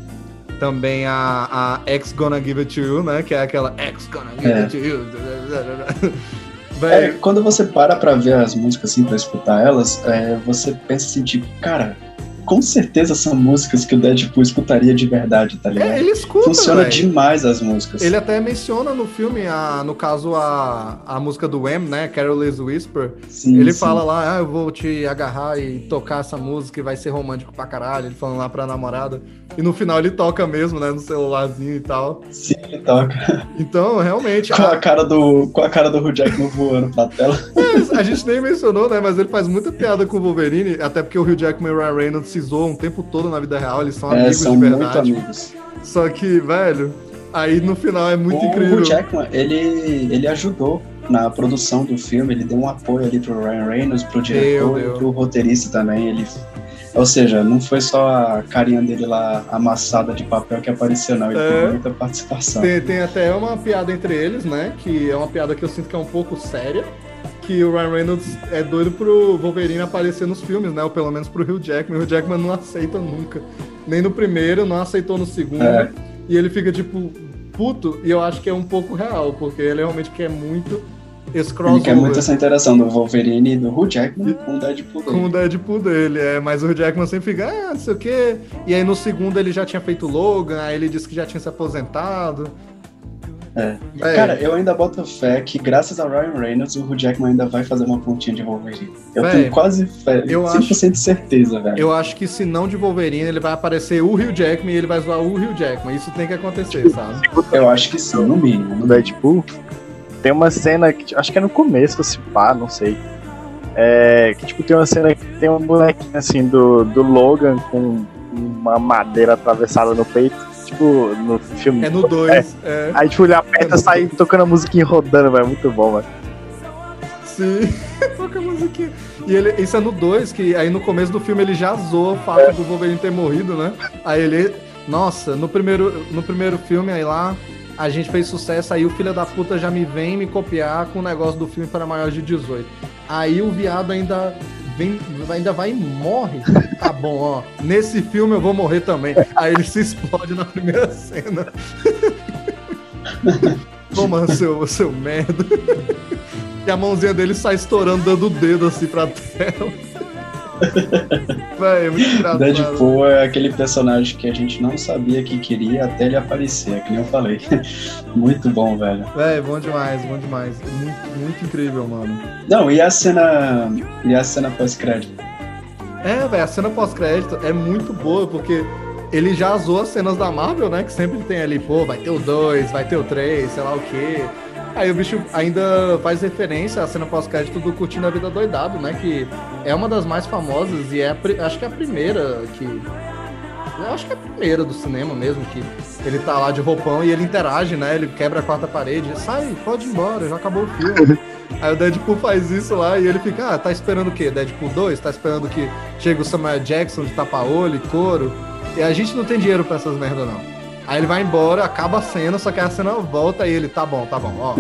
também a, a X Gonna Give It To You, né? Que é aquela X Gonna Give É. It To You. É, quando você para pra ver as músicas assim, pra escutar elas, é, você pensa assim, tipo, cara, com certeza são músicas que o Deadpool escutaria de verdade, tá ligado? É, ele escuta, Funciona véi. demais as músicas. Ele até menciona no filme, a, no caso, a, a música do Wham, né? Carol's Whisper. Sim, ele sim. fala lá, ah, eu vou te agarrar e tocar essa música e vai ser romântico pra caralho. Ele falando lá pra namorada. E no final ele toca mesmo, né? No celularzinho e tal. Sim, ele toca. Então, realmente. Com a a- cara do, com a cara do Hugh Jackman voando pra tela. a gente nem mencionou, né? Mas ele faz muita piada com o Wolverine, até porque o Hugh Jackman e o Ryan Reynolds se zoam o tempo todo na vida real, eles são É, amigos são de muito verdade. amigos. Só que, velho, aí no final é muito o incrível. Hugh Jackman, ele, ele ajudou na produção do filme, ele deu um apoio ali pro Ryan Reynolds, pro diretor, deu. pro roteirista também. Ele, ou seja, não foi só a carinha dele lá amassada de papel que apareceu, não. Ele É. teve muita participação. Tem, tem até uma piada entre eles, né? Que é uma piada que eu sinto que é um pouco séria. Que o Ryan Reynolds é doido pro Wolverine aparecer nos filmes, né? Ou pelo menos pro Hugh Jackman. O Hugh Jackman não aceita nunca. Nem no primeiro, não aceitou no segundo. É. E ele fica, tipo, puto. E eu acho que é um pouco real, porque ele realmente quer muito esse Ele crossover. quer muito essa interação do Wolverine e do Hugh Jackman com o Deadpool dele. com o Deadpool dele, é, mas o Hugh Jackman sempre fica, ah, não sei o quê. E aí no segundo ele já tinha feito Logan, aí ele disse que já tinha se aposentado. É. É. Cara, eu ainda boto fé que graças a Ryan Reynolds, o Hugh Jackman ainda vai fazer uma pontinha de Wolverine. Eu Véi, tenho quase fé, eu 100% de certeza, velho. Eu acho que se não de Wolverine, ele vai aparecer o Hugh Jackman e ele vai zoar o Hugh Jackman. Isso tem que acontecer, sabe? Eu acho que sim, no mínimo. no Deadpool, tem uma cena que acho que é no começo, se pá, não sei. É, que tipo, tem uma cena que tem um bonequinho assim do, do Logan com uma madeira atravessada no peito. Tipo, no filme. É no 2. É. Aí tipo, ele aperta e sai tocando a musiquinha rodando, velho. Muito bom, velho. Sim. Toca a musiquinha. E ele, isso é no 2, que aí no começo do filme ele já zoa o fato do Wolverine ter morrido, né? Aí ele. Nossa, no primeiro, no primeiro filme aí lá, a gente fez sucesso, aí o filho da puta já me vem me copiar com o negócio do filme para maiores de 18. Aí o viado ainda vem, ainda vai e morre. Tá bom, ó. Nesse filme eu vou morrer também. Aí ele se explode na primeira cena. Toma, seu, seu merda. E a mãozinha dele sai estourando, dando o dedo assim pra tela. Véi, é muito engraçado. Deadpool é aquele personagem que a gente não sabia que queria até ele aparecer, é que nem eu falei. Muito bom, velho. Véi, bom demais, bom demais. Muito, muito incrível, mano. Não, e a cena. E a cena pós-crédito? É, velho, a cena pós-crédito é muito boa, porque ele já zoou as cenas da Marvel, né? Que sempre tem ali, pô, vai ter o 2, vai ter o 3, sei lá o quê. Aí o bicho ainda faz referência à cena pós-crédito do Curtindo a Vida Doidado, né? Que é uma das mais famosas e é, a acho que é a primeira que. Eu acho que é a primeira do cinema mesmo, que ele tá lá de roupão e ele interage, né? Ele quebra a quarta parede, sai, pode ir embora, já acabou o filme. Aí o Deadpool faz isso lá e ele fica, ah, tá esperando o quê? Deadpool 2? Tá esperando que chegue o Samuel Jackson de tapa-olho e couro? E a gente não tem dinheiro pra essas merda, não. Aí ele vai embora, acaba a cena, só que a cena volta e ele, tá bom, tá bom, ó.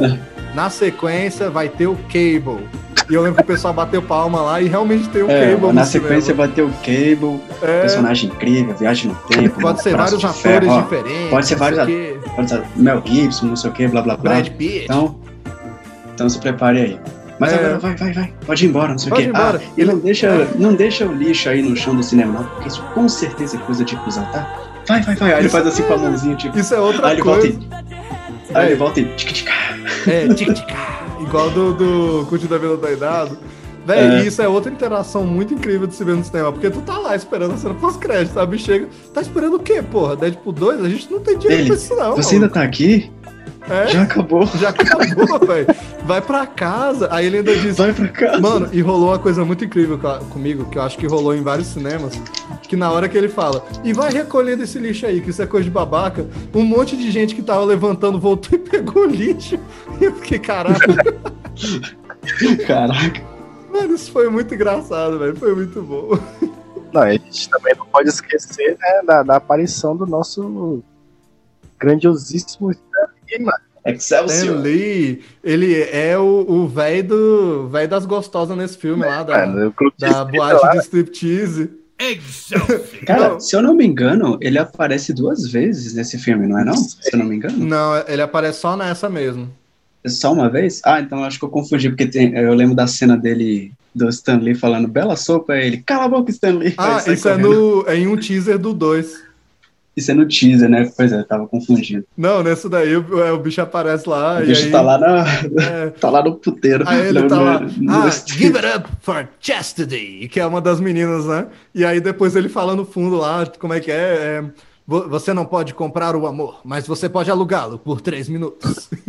Na sequência vai ter o Cable. E eu lembro que o pessoal bateu palma lá e realmente tem o É, Cable na sequência vai ter o Cable, É, personagem incrível, viagem no tempo. pode ser vários atores ferro, ó, diferentes. pode ser vários ser Mel Gibson, não sei o que, blá blá blá. Brad Pitt. Então, então se prepare aí. Mas É. agora vai, vai, vai. Pode ir embora, não sei o quê. Ah, e não deixa, não deixa o lixo aí no chão do cinema, não, porque isso com certeza é coisa de cruzar, tá? Vai, vai, vai. Aí ele faz assim é- com a mãozinha, tipo. Isso é outra Aí ele volta coisa. e. Aí ele volta e. tic, tic, É, tic-tic, igual do, do Curtindo da Vida Doidado. Véi, É. isso é outra interação muito incrível de se ver no cinema, porque tu tá lá esperando a cena pós-crédito, sabe? Chega, tá esperando o quê, porra? Deadpool 2? A gente não tem dinheiro Ele, pra isso, não. Você ainda maluco. tá aqui? É, Já acabou. já acabou, velho. Vai pra casa. Aí ele ainda diz, Vai pra casa. Mano, e rolou uma coisa muito incrível co- comigo, que eu acho que rolou em vários cinemas, que na hora que ele fala, e vai recolhendo esse lixo aí, que isso é coisa de babaca, um monte de gente que tava levantando voltou e pegou o lixo. E eu fiquei, caralho, Caraca. mano, isso foi muito engraçado, velho, foi muito bom. Não, a gente também não pode esquecer né, da, da aparição do nosso grandiosíssimo Mano. Stan Excelsior. Lee, ele é o velho do velho das gostosas nesse filme lá, da, Mano, da boate lá, de striptease. Excelsior. Cara, se eu não me engano, ele aparece duas vezes nesse filme, não é não? Se eu não me engano. Não, ele aparece só nessa mesmo. É Só uma vez? Ah, então acho que eu confundi, porque tem- eu lembro da cena dele do Stanley falando bela sopa, ele, cala a boca, Stanley. Ah, isso é, no, é em um teaser do 2. Isso é no teaser, né? Pois é, tava confundindo. Não, nesse daí o, o bicho aparece lá. O bicho aí, tá lá na. É, tá lá no puteiro. Aí ele tá lá. ah, give it up for chastity, que é uma das meninas, né? E aí depois ele fala no fundo lá, como é que é? é você não pode comprar o amor, mas você pode alugá-lo por três minutos.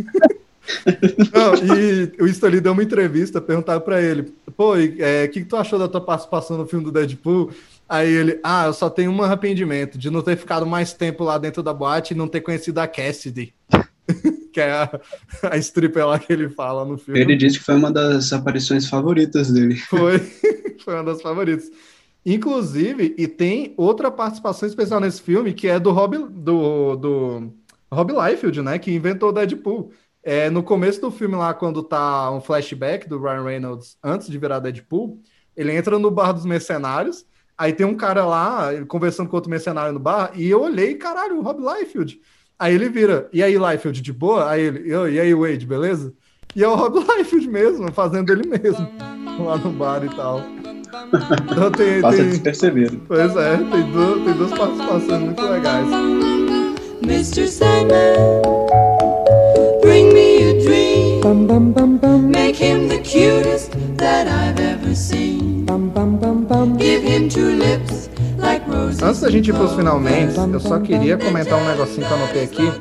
Não, e o Stanley deu uma entrevista, perguntaram para ele, pô, o é, que, que tu achou da tua participação no filme do Deadpool? Aí ele, ah, eu só tenho um arrependimento de não ter ficado mais tempo lá dentro da boate e não ter conhecido a Cassidy. que é a, a stripper lá que ele fala no filme. Ele disse que foi uma das aparições favoritas dele. Foi, foi uma das favoritas. Inclusive, e tem outra participação especial nesse filme, que é do Rob, do, do Rob Liefeld, né, que inventou o Deadpool. É, no começo do filme lá, quando tá um flashback do Ryan Reynolds antes de virar Deadpool, ele entra no bar dos mercenários Aí tem um cara lá conversando com outro mercenário no bar, e eu olhei, caralho, o Rob Liefeld. Aí ele vira, e aí, Liefeld, de boa? Aí ele, e aí, Wade, beleza? E é o Rob Liefeld mesmo, fazendo ele mesmo, lá no bar e tal. Então tem, Passa tem... despercebido. Pois é, tem, duas, tem duas participações muito legais. Mr. Sandman, bring me a dream. Make him the cutest that I've ever seen. Antes da gente ir para os finalmente, eu só queria comentar um negocinho que eu anotei aqui,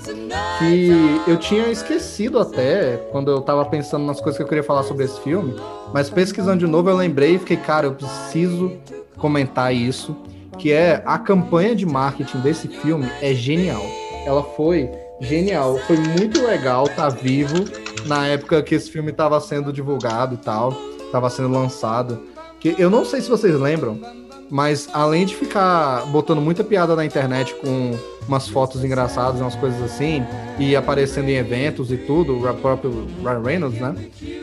que eu tinha esquecido até quando eu estava pensando nas coisas que eu queria falar sobre esse filme, mas pesquisando de novo eu lembrei e fiquei, cara, eu preciso comentar isso, que é a campanha de marketing desse filme é genial. Ela foi genial, foi muito legal estar tá vivo na época que esse filme estava sendo divulgado e tal, estava sendo lançado. Que eu não sei se vocês lembram, mas além de ficar botando muita piada na internet com umas fotos engraçadas, umas coisas assim, e aparecendo em eventos e tudo, o próprio Ryan Reynolds, né?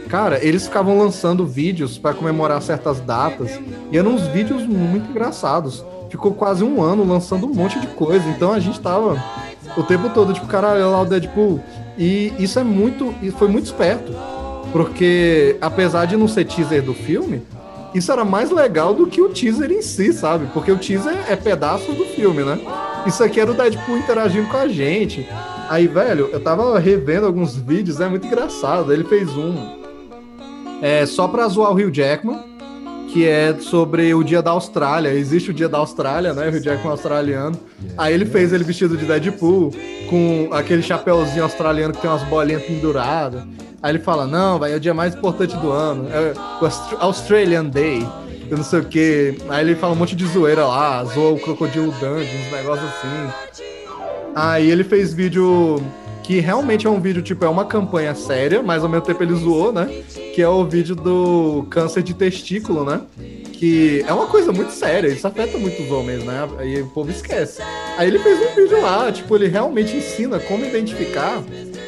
Cara, eles ficavam lançando vídeos para comemorar certas datas, e eram uns vídeos muito engraçados. Ficou quase um ano lançando um monte de coisa, então a gente tava o tempo todo, tipo, caralho, lá o Deadpool. E isso é muito, foi muito esperto, porque apesar de não ser teaser do filme, isso era mais legal do que o teaser em si, sabe? Porque o teaser é pedaço do filme, né? Isso aqui era o Deadpool interagindo com a gente. Aí, velho, eu tava revendo alguns vídeos, é muito engraçado. Ele fez um é, só pra zoar o Rio Jackman, que é sobre o dia da Austrália. Existe o dia da Austrália, né? O Rio Jackman australiano. Aí ele fez ele vestido de Deadpool, com aquele chapéuzinho australiano que tem umas bolinhas penduradas. Aí ele fala, não, vai, é o dia mais importante do ano. É o Australian Day. Eu não sei o que. Aí ele fala um monte de zoeira lá, zoa o Crocodilo Dungeon, uns negócios assim. Aí ele fez vídeo que realmente é um vídeo, tipo, é uma campanha séria, mas ao mesmo tempo ele zoou, né? Que é o vídeo do câncer de testículo, né? Que é uma coisa muito séria, isso afeta muito os homens, né? Aí o povo esquece. Aí ele fez um vídeo lá, tipo, ele realmente ensina como identificar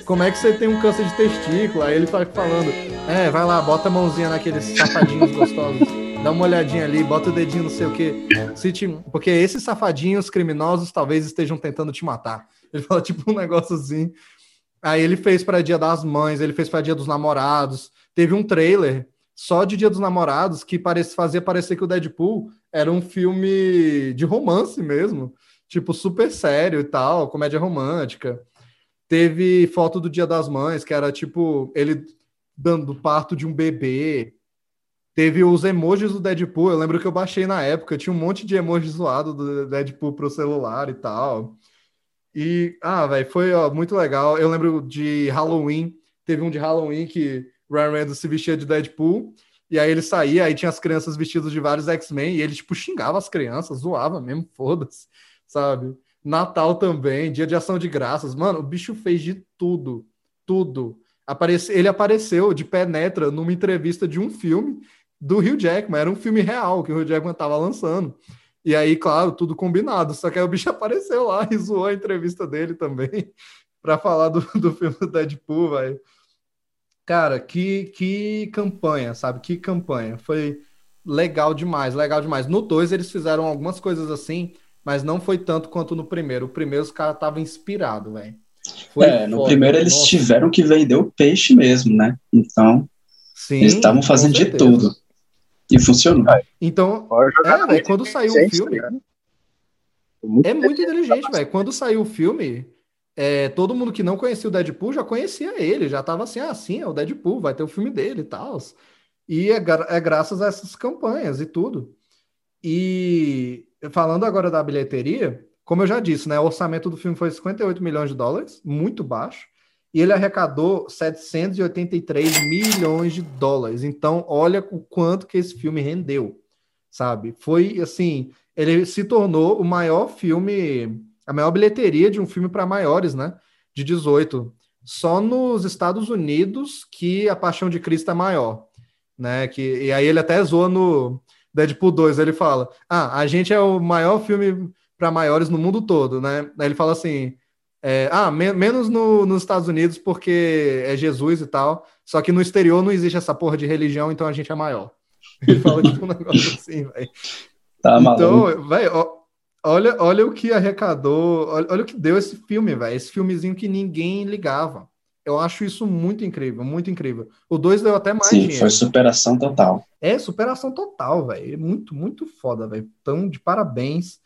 como é que você tem um câncer de testículo? Aí ele tá falando, é, vai lá, bota a mãozinha naqueles safadinhos gostosos, dá uma olhadinha ali, bota o dedinho não sei o quê. Porque esses safadinhos criminosos talvez estejam tentando te matar. Ele fala tipo um negócio assim. Aí ele fez para Dia das Mães, ele fez para Dia dos Namorados. Teve um trailer só de Dia dos Namorados que parece, fazia parecer que o Deadpool era um filme de romance mesmo. Tipo, super sério e tal, comédia romântica. Teve foto do Dia das Mães, que era tipo ele dando parto de um bebê. Teve os emojis do Deadpool. Eu lembro que eu baixei na época, tinha um monte de emojis zoado do Deadpool pro celular e tal. E, ah, velho, foi ó, muito legal. Eu lembro de Halloween, teve um de Halloween que Ryan Reynolds se vestia de Deadpool, e aí ele saía, aí tinha as crianças vestidas de vários X-Men, e ele, tipo, xingava as crianças, zoava mesmo, foda-se, sabe? Natal também, Dia de Ação de Graças. Mano, o bicho fez de tudo. Tudo. Aparece... Ele apareceu de penetra numa entrevista de um filme do Rio Jackman. Era um filme real que o Rio Jackman tava lançando. E aí, claro, tudo combinado. Só que aí o bicho apareceu lá e zoou a entrevista dele também para falar do, do filme do Deadpool, velho. Cara, que, que campanha, sabe? Que campanha. Foi legal demais, legal demais. No 2 eles fizeram algumas coisas assim mas não foi tanto quanto no primeiro. O primeiro os caras estavam inspirados, velho. É, no foda, primeiro eles nossa. tiveram que vender o peixe mesmo, né? Então, Sim, eles estavam fazendo de tudo. E funcionou. Então, é, véio, muito quando saiu o inteligente, filme. tá ligado? Muito É muito inteligente. inteligente, velho. Quando saiu o filme, é, todo mundo que não conhecia o Deadpool já conhecia ele, já tava assim, ah, sim, é o Deadpool, vai ter o filme dele e tal. E é, gra- é graças a essas campanhas e tudo. E falando agora da bilheteria, como eu já disse, né, o orçamento do filme foi 58 milhões de dólares, muito baixo, e ele arrecadou 783 milhões de dólares. Então, olha o quanto que esse filme rendeu, sabe? Foi assim, ele se tornou o maior filme, a maior bilheteria de um filme para maiores, né? De 18. Só nos Estados Unidos que a Paixão de Cristo é maior, né? Que, e aí ele até zoa no Deadpool 2, ele fala: Ah, a gente é o maior filme para maiores no mundo todo, né? Aí ele fala assim: é, Ah, me- menos no- nos Estados Unidos porque é Jesus e tal, só que no exterior não existe essa porra de religião, então a gente é maior. Ele fala tipo um negócio assim, velho. Tá maluco. Então, velho, olha, olha o que arrecadou, olha, olha o que deu esse filme, velho. Esse filmezinho que ninguém ligava. Eu acho isso muito incrível, muito incrível. O 2 deu até mais Sim, dinheiro. foi superação total. É superação total, velho. Muito, muito foda, velho. Então, de parabéns.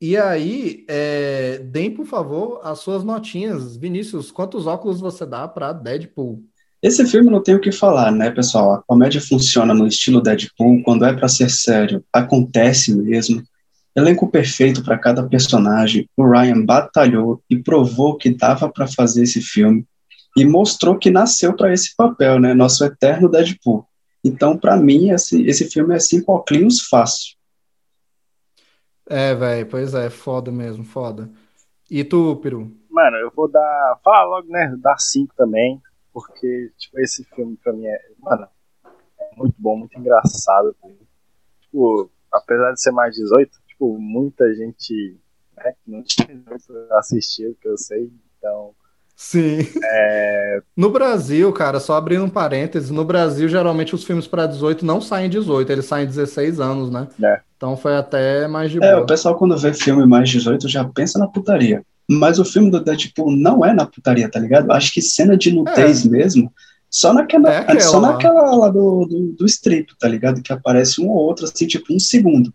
E aí, é, deem, por favor, as suas notinhas. Vinícius, quantos óculos você dá para Deadpool? Esse filme não tem o que falar, né, pessoal? A comédia funciona no estilo Deadpool, quando é pra ser sério, acontece mesmo. Elenco perfeito para cada personagem. O Ryan batalhou e provou que dava para fazer esse filme e mostrou que nasceu para esse papel, né? Nosso eterno Deadpool. Então, para mim, esse, esse filme é cinco óculos fácil. É, velho, pois é, foda mesmo, foda. E tu, Peru? Mano, eu vou dar. Fala logo, né? Dar 5 também. Porque, tipo, esse filme pra mim é. Mano, é muito bom, muito engraçado. tá? Tipo, apesar de ser mais 18, tipo, muita gente né, não tinha 18 assistiu, que eu sei. Então, Sim. No Brasil, cara, só abrindo um parênteses, no Brasil, geralmente os filmes para 18 não saem 18, eles saem 16 anos, né? É. Então foi até mais de É, boa. o pessoal quando vê filme mais 18 já pensa na putaria. Mas o filme do Deadpool não é na putaria, tá ligado? Acho que cena de nudez mesmo, só naquela, É aquela só naquela lá do, do, do strip, tá ligado? Que aparece um ou outro, assim, tipo, um segundo.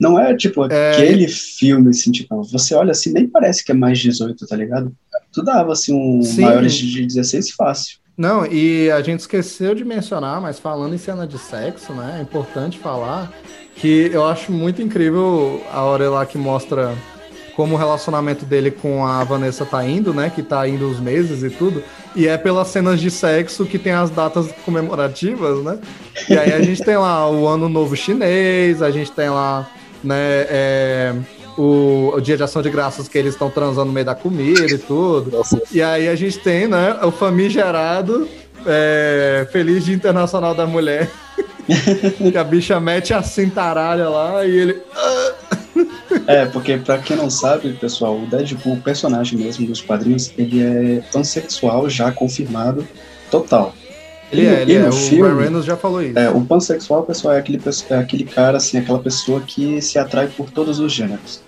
Não é, tipo, É, aquele filme, assim, tipo, você olha assim, nem parece que é mais 18, tá ligado? Tu dava, assim, um Sim. maiores de 16 fácil. Não, e a gente esqueceu de mencionar, mas falando em cena de sexo, né? É importante falar que eu acho muito incrível a hora lá que mostra como o relacionamento dele com a Vanessa tá indo, né? Que tá indo os meses e tudo. E é pelas cenas de sexo que tem as datas comemorativas, né? E aí a gente tem lá o Ano Novo Chinês, a gente tem lá, né? é, o, o Dia de Ação de Graças que eles estão transando no meio da comida e tudo. nossa, E aí a gente tem, né, o famigerado é, Feliz Dia Internacional da Mulher. que a bicha mete a cintaralha lá e ele. É, porque pra quem não sabe, pessoal, o Deadpool, o personagem mesmo dos quadrinhos, ele é pansexual já confirmado total. Ele é, ele e é. O filme- Ryan Reynolds já falou isso. É, o pansexual, pessoal, é aquele, é aquele cara, assim, aquela pessoa que se atrai por todos os gêneros.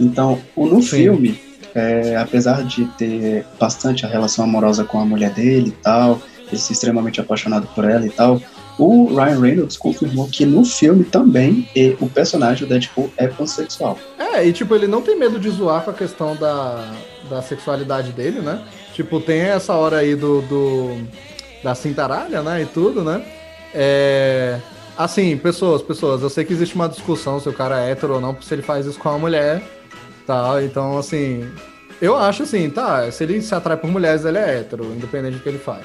Então, no Sim. filme, é, apesar de ter bastante a relação amorosa com a mulher dele e tal, ele ser extremamente apaixonado por ela e tal, o Ryan Reynolds confirmou que no filme também o personagem, o Deadpool, é pansexual. É, e tipo, ele não tem medo de zoar com a questão da, da sexualidade dele, né? Tipo, tem essa hora aí do, do da cintaralha, né? E tudo, né? É, assim, pessoas, pessoas, eu sei que existe uma discussão se o cara é hétero ou não, se ele faz isso com a mulher, tá? Então, assim, eu acho assim, tá, se ele se atrai por mulheres, ele é hétero, independente do que ele faz.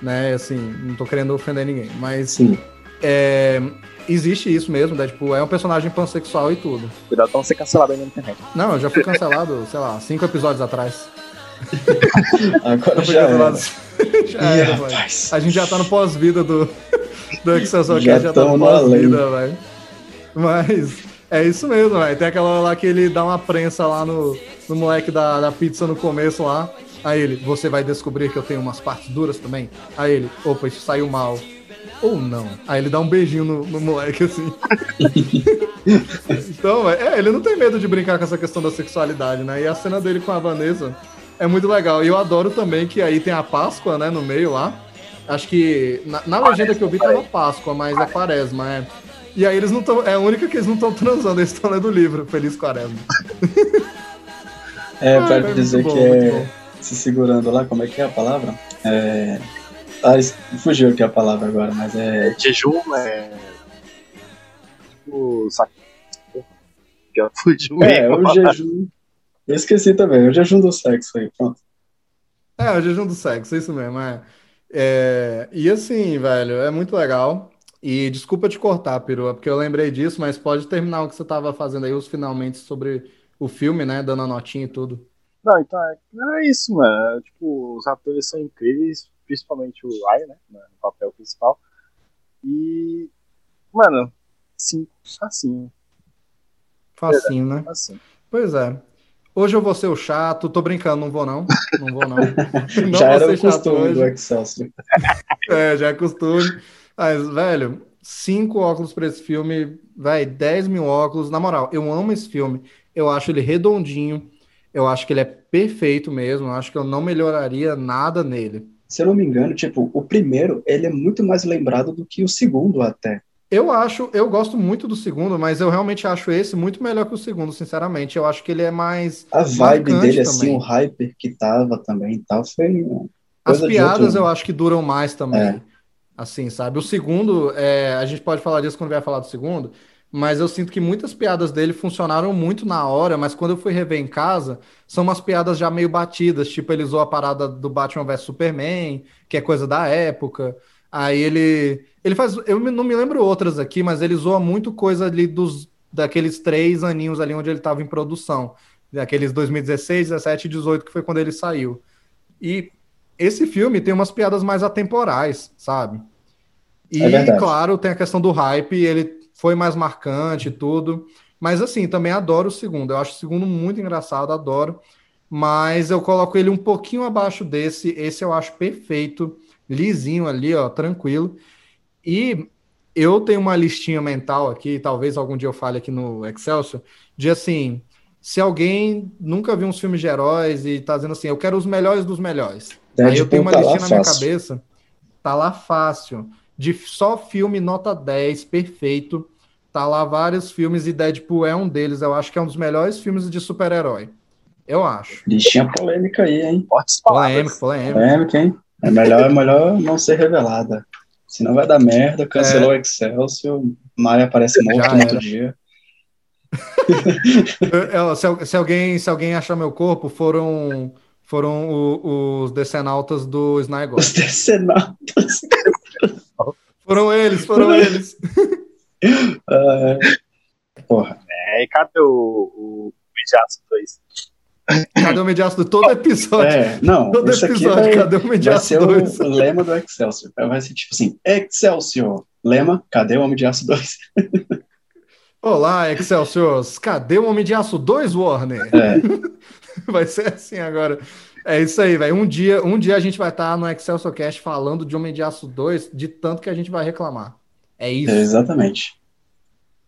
Né, assim, não tô querendo ofender ninguém, mas Sim. é, existe isso mesmo, né? Tipo, é um personagem pansexual e tudo. cuidado pra não ser cancelado aí na internet. Não, eu já fui cancelado, sei lá, cinco episódios atrás. Agora já era. já era, rapaz. A gente já tá no pós-vida do, do Excelsior Já já tá no pós-vida, velho. Mas é isso mesmo, velho. Tem aquela lá que ele dá uma prensa lá no, no moleque da, da pizza no começo lá. Aí ele, você vai descobrir que eu tenho umas partes duras também. Aí ele, opa, isso saiu mal. Ou não. Aí ele dá um beijinho no, no moleque assim. então, é, ele não tem medo de brincar com essa questão da sexualidade, né? E a cena dele com a Vanessa é muito legal. E eu adoro também que aí tem a Páscoa, né, no meio lá. Acho que na, na legenda que eu vi tava Páscoa, mas é Quaresma, é. E aí eles não estão. É a única que eles não estão transando, eles estão lendo o livro, Feliz Quaresma. É, ah, pra dizer bom, que é se segurando lá, como é que é a palavra? É. Ah, fugiu aqui a palavra agora, mas é. Jejum, é. Tipo. Sac... Fugiu é, o jejum. Eu esqueci também, o jejum do sexo aí, pronto. É, o jejum do sexo, isso mesmo, é. é. E assim, velho, é muito legal. E desculpa te cortar, Perua, porque eu lembrei disso, mas pode terminar o que você estava fazendo aí, os finalmente sobre o filme, né? Dando a notinha e tudo. Não, então é, é isso, mano. Tipo, os atores são incríveis, principalmente o Ryan, né? No papel principal. E. Mano, sim, facinho. Facinho, né? Facinho. Pois é. Hoje eu vou ser o chato, tô brincando, não vou não. Não vou não. não já era o costume do Excelsior. é, já é costume. Mas, velho, cinco óculos para esse filme, vai, 10 mil óculos. Na moral, eu amo esse filme. Eu acho ele redondinho. Eu acho que ele é perfeito mesmo. Eu acho que eu não melhoraria nada nele. Se eu não me engano, tipo, o primeiro, ele é muito mais lembrado do que o segundo até. Eu acho, eu gosto muito do segundo, mas eu realmente acho esse muito melhor que o segundo, sinceramente. Eu acho que ele é mais. A vibe dele, assim, também. assim, o hyper que tava também e tal, foi. As piadas eu acho que duram mais também. É. Assim, sabe? O segundo, é, a gente pode falar disso quando vier falar do segundo, mas eu sinto que muitas piadas dele funcionaram muito na hora, mas quando eu fui rever em casa, são umas piadas já meio batidas, tipo ele usou a parada do Batman vs Superman, que é coisa da época. Aí ele ele faz, eu não me lembro outras aqui, mas ele zoa muito coisa ali dos daqueles três aninhos ali onde ele estava em produção, daqueles 2016, 17 e 18 que foi quando ele saiu. E esse filme tem umas piadas mais atemporais, sabe? E, é claro, tem a questão do hype, ele foi mais marcante e tudo. Mas, assim, também adoro o segundo. Eu acho o segundo muito engraçado, adoro. Mas eu coloco ele um pouquinho abaixo desse. Esse eu acho perfeito, lisinho ali, ó, tranquilo. E eu tenho uma listinha mental aqui, talvez algum dia eu fale aqui no Excelsior, de assim, se alguém nunca viu uns filmes de heróis e tá dizendo assim, eu quero os melhores dos melhores. Deadpool Aí eu tenho uma tá listinha na minha fácil. cabeça, tá lá fácil. De só filme nota 10, perfeito. Tá lá vários filmes e Deadpool é um deles. Eu acho que é um dos melhores filmes de super-herói. Eu acho. Listinha polêmica aí, hein? Fortes polêmica, polêmica. Polêmica, hein? É melhor, é melhor não ser revelada. Senão vai dar merda, cancelou é. o Excelsior, Maia aparece morto no outro dia. se, se, alguém, se alguém achar meu corpo, foram foram o, os decenautas do Snyder. Os decenautas. foram eles, foram eles. uh, porra. É, e cadê o, o Mediaço 2? Cadê o Mediaço 2? Todo episódio. É, não, todo episódio, vai, cadê o Mediaço 2? o lema do Excelsior. Vai ser tipo assim, Excelsior, lema, cadê o Homem de Aço 2? Olá, Excelsior, cadê o Homem de Aço 2, Warner? É. vai ser assim agora. É isso aí, velho. Um dia, um dia a gente vai estar no Excelsior Cast falando de Homem de Aço 2, de tanto que a gente vai reclamar. É isso. É exatamente.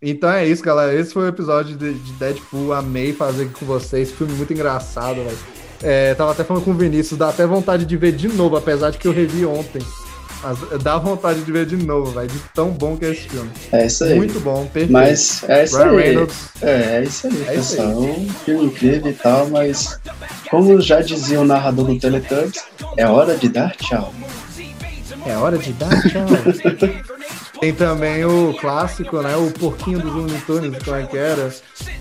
Então é isso, galera. Esse foi o episódio de, de Deadpool. Amei fazer aqui com vocês. Filme muito engraçado, velho. É, tava até falando com o Vinícius, dá até vontade de ver de novo, apesar de que eu revi ontem. Mas dá vontade de ver de novo, velho. De tão bom que é esse filme. É isso aí. Muito bom, perfeito. Mas é isso Ryan aí. Reynolds. É, é isso aí, é pessoal. Isso aí. Um filme incrível e tal, mas como já dizia o narrador do Teletubbies, é hora de dar tchau. É hora de dar tchau. Tem também o clássico, né? O porquinho dos Looney Tunes, como é que era?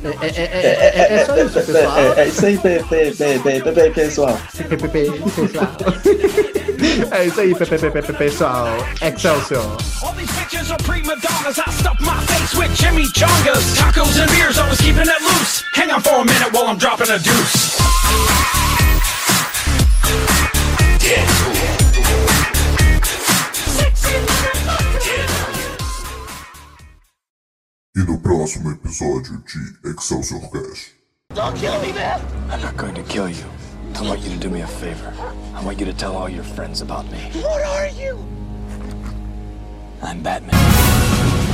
É, é, é, é, só isso, pessoal. É, isso aí, pessoal. pessoal. É isso aí, pessoal. Excelsior. All these bitches are prima donnas. I stuff my face with Jimmy Chongas. Tacos and beers, always keeping it loose. Hang on for a minute while I'm dropping a deuce. E no próximo episódio de Excelsior Cash. Don't kill me, man! I'm not going to kill you. I want you to do me a favor. I want you to tell all your friends about me. What are you? I'm Batman.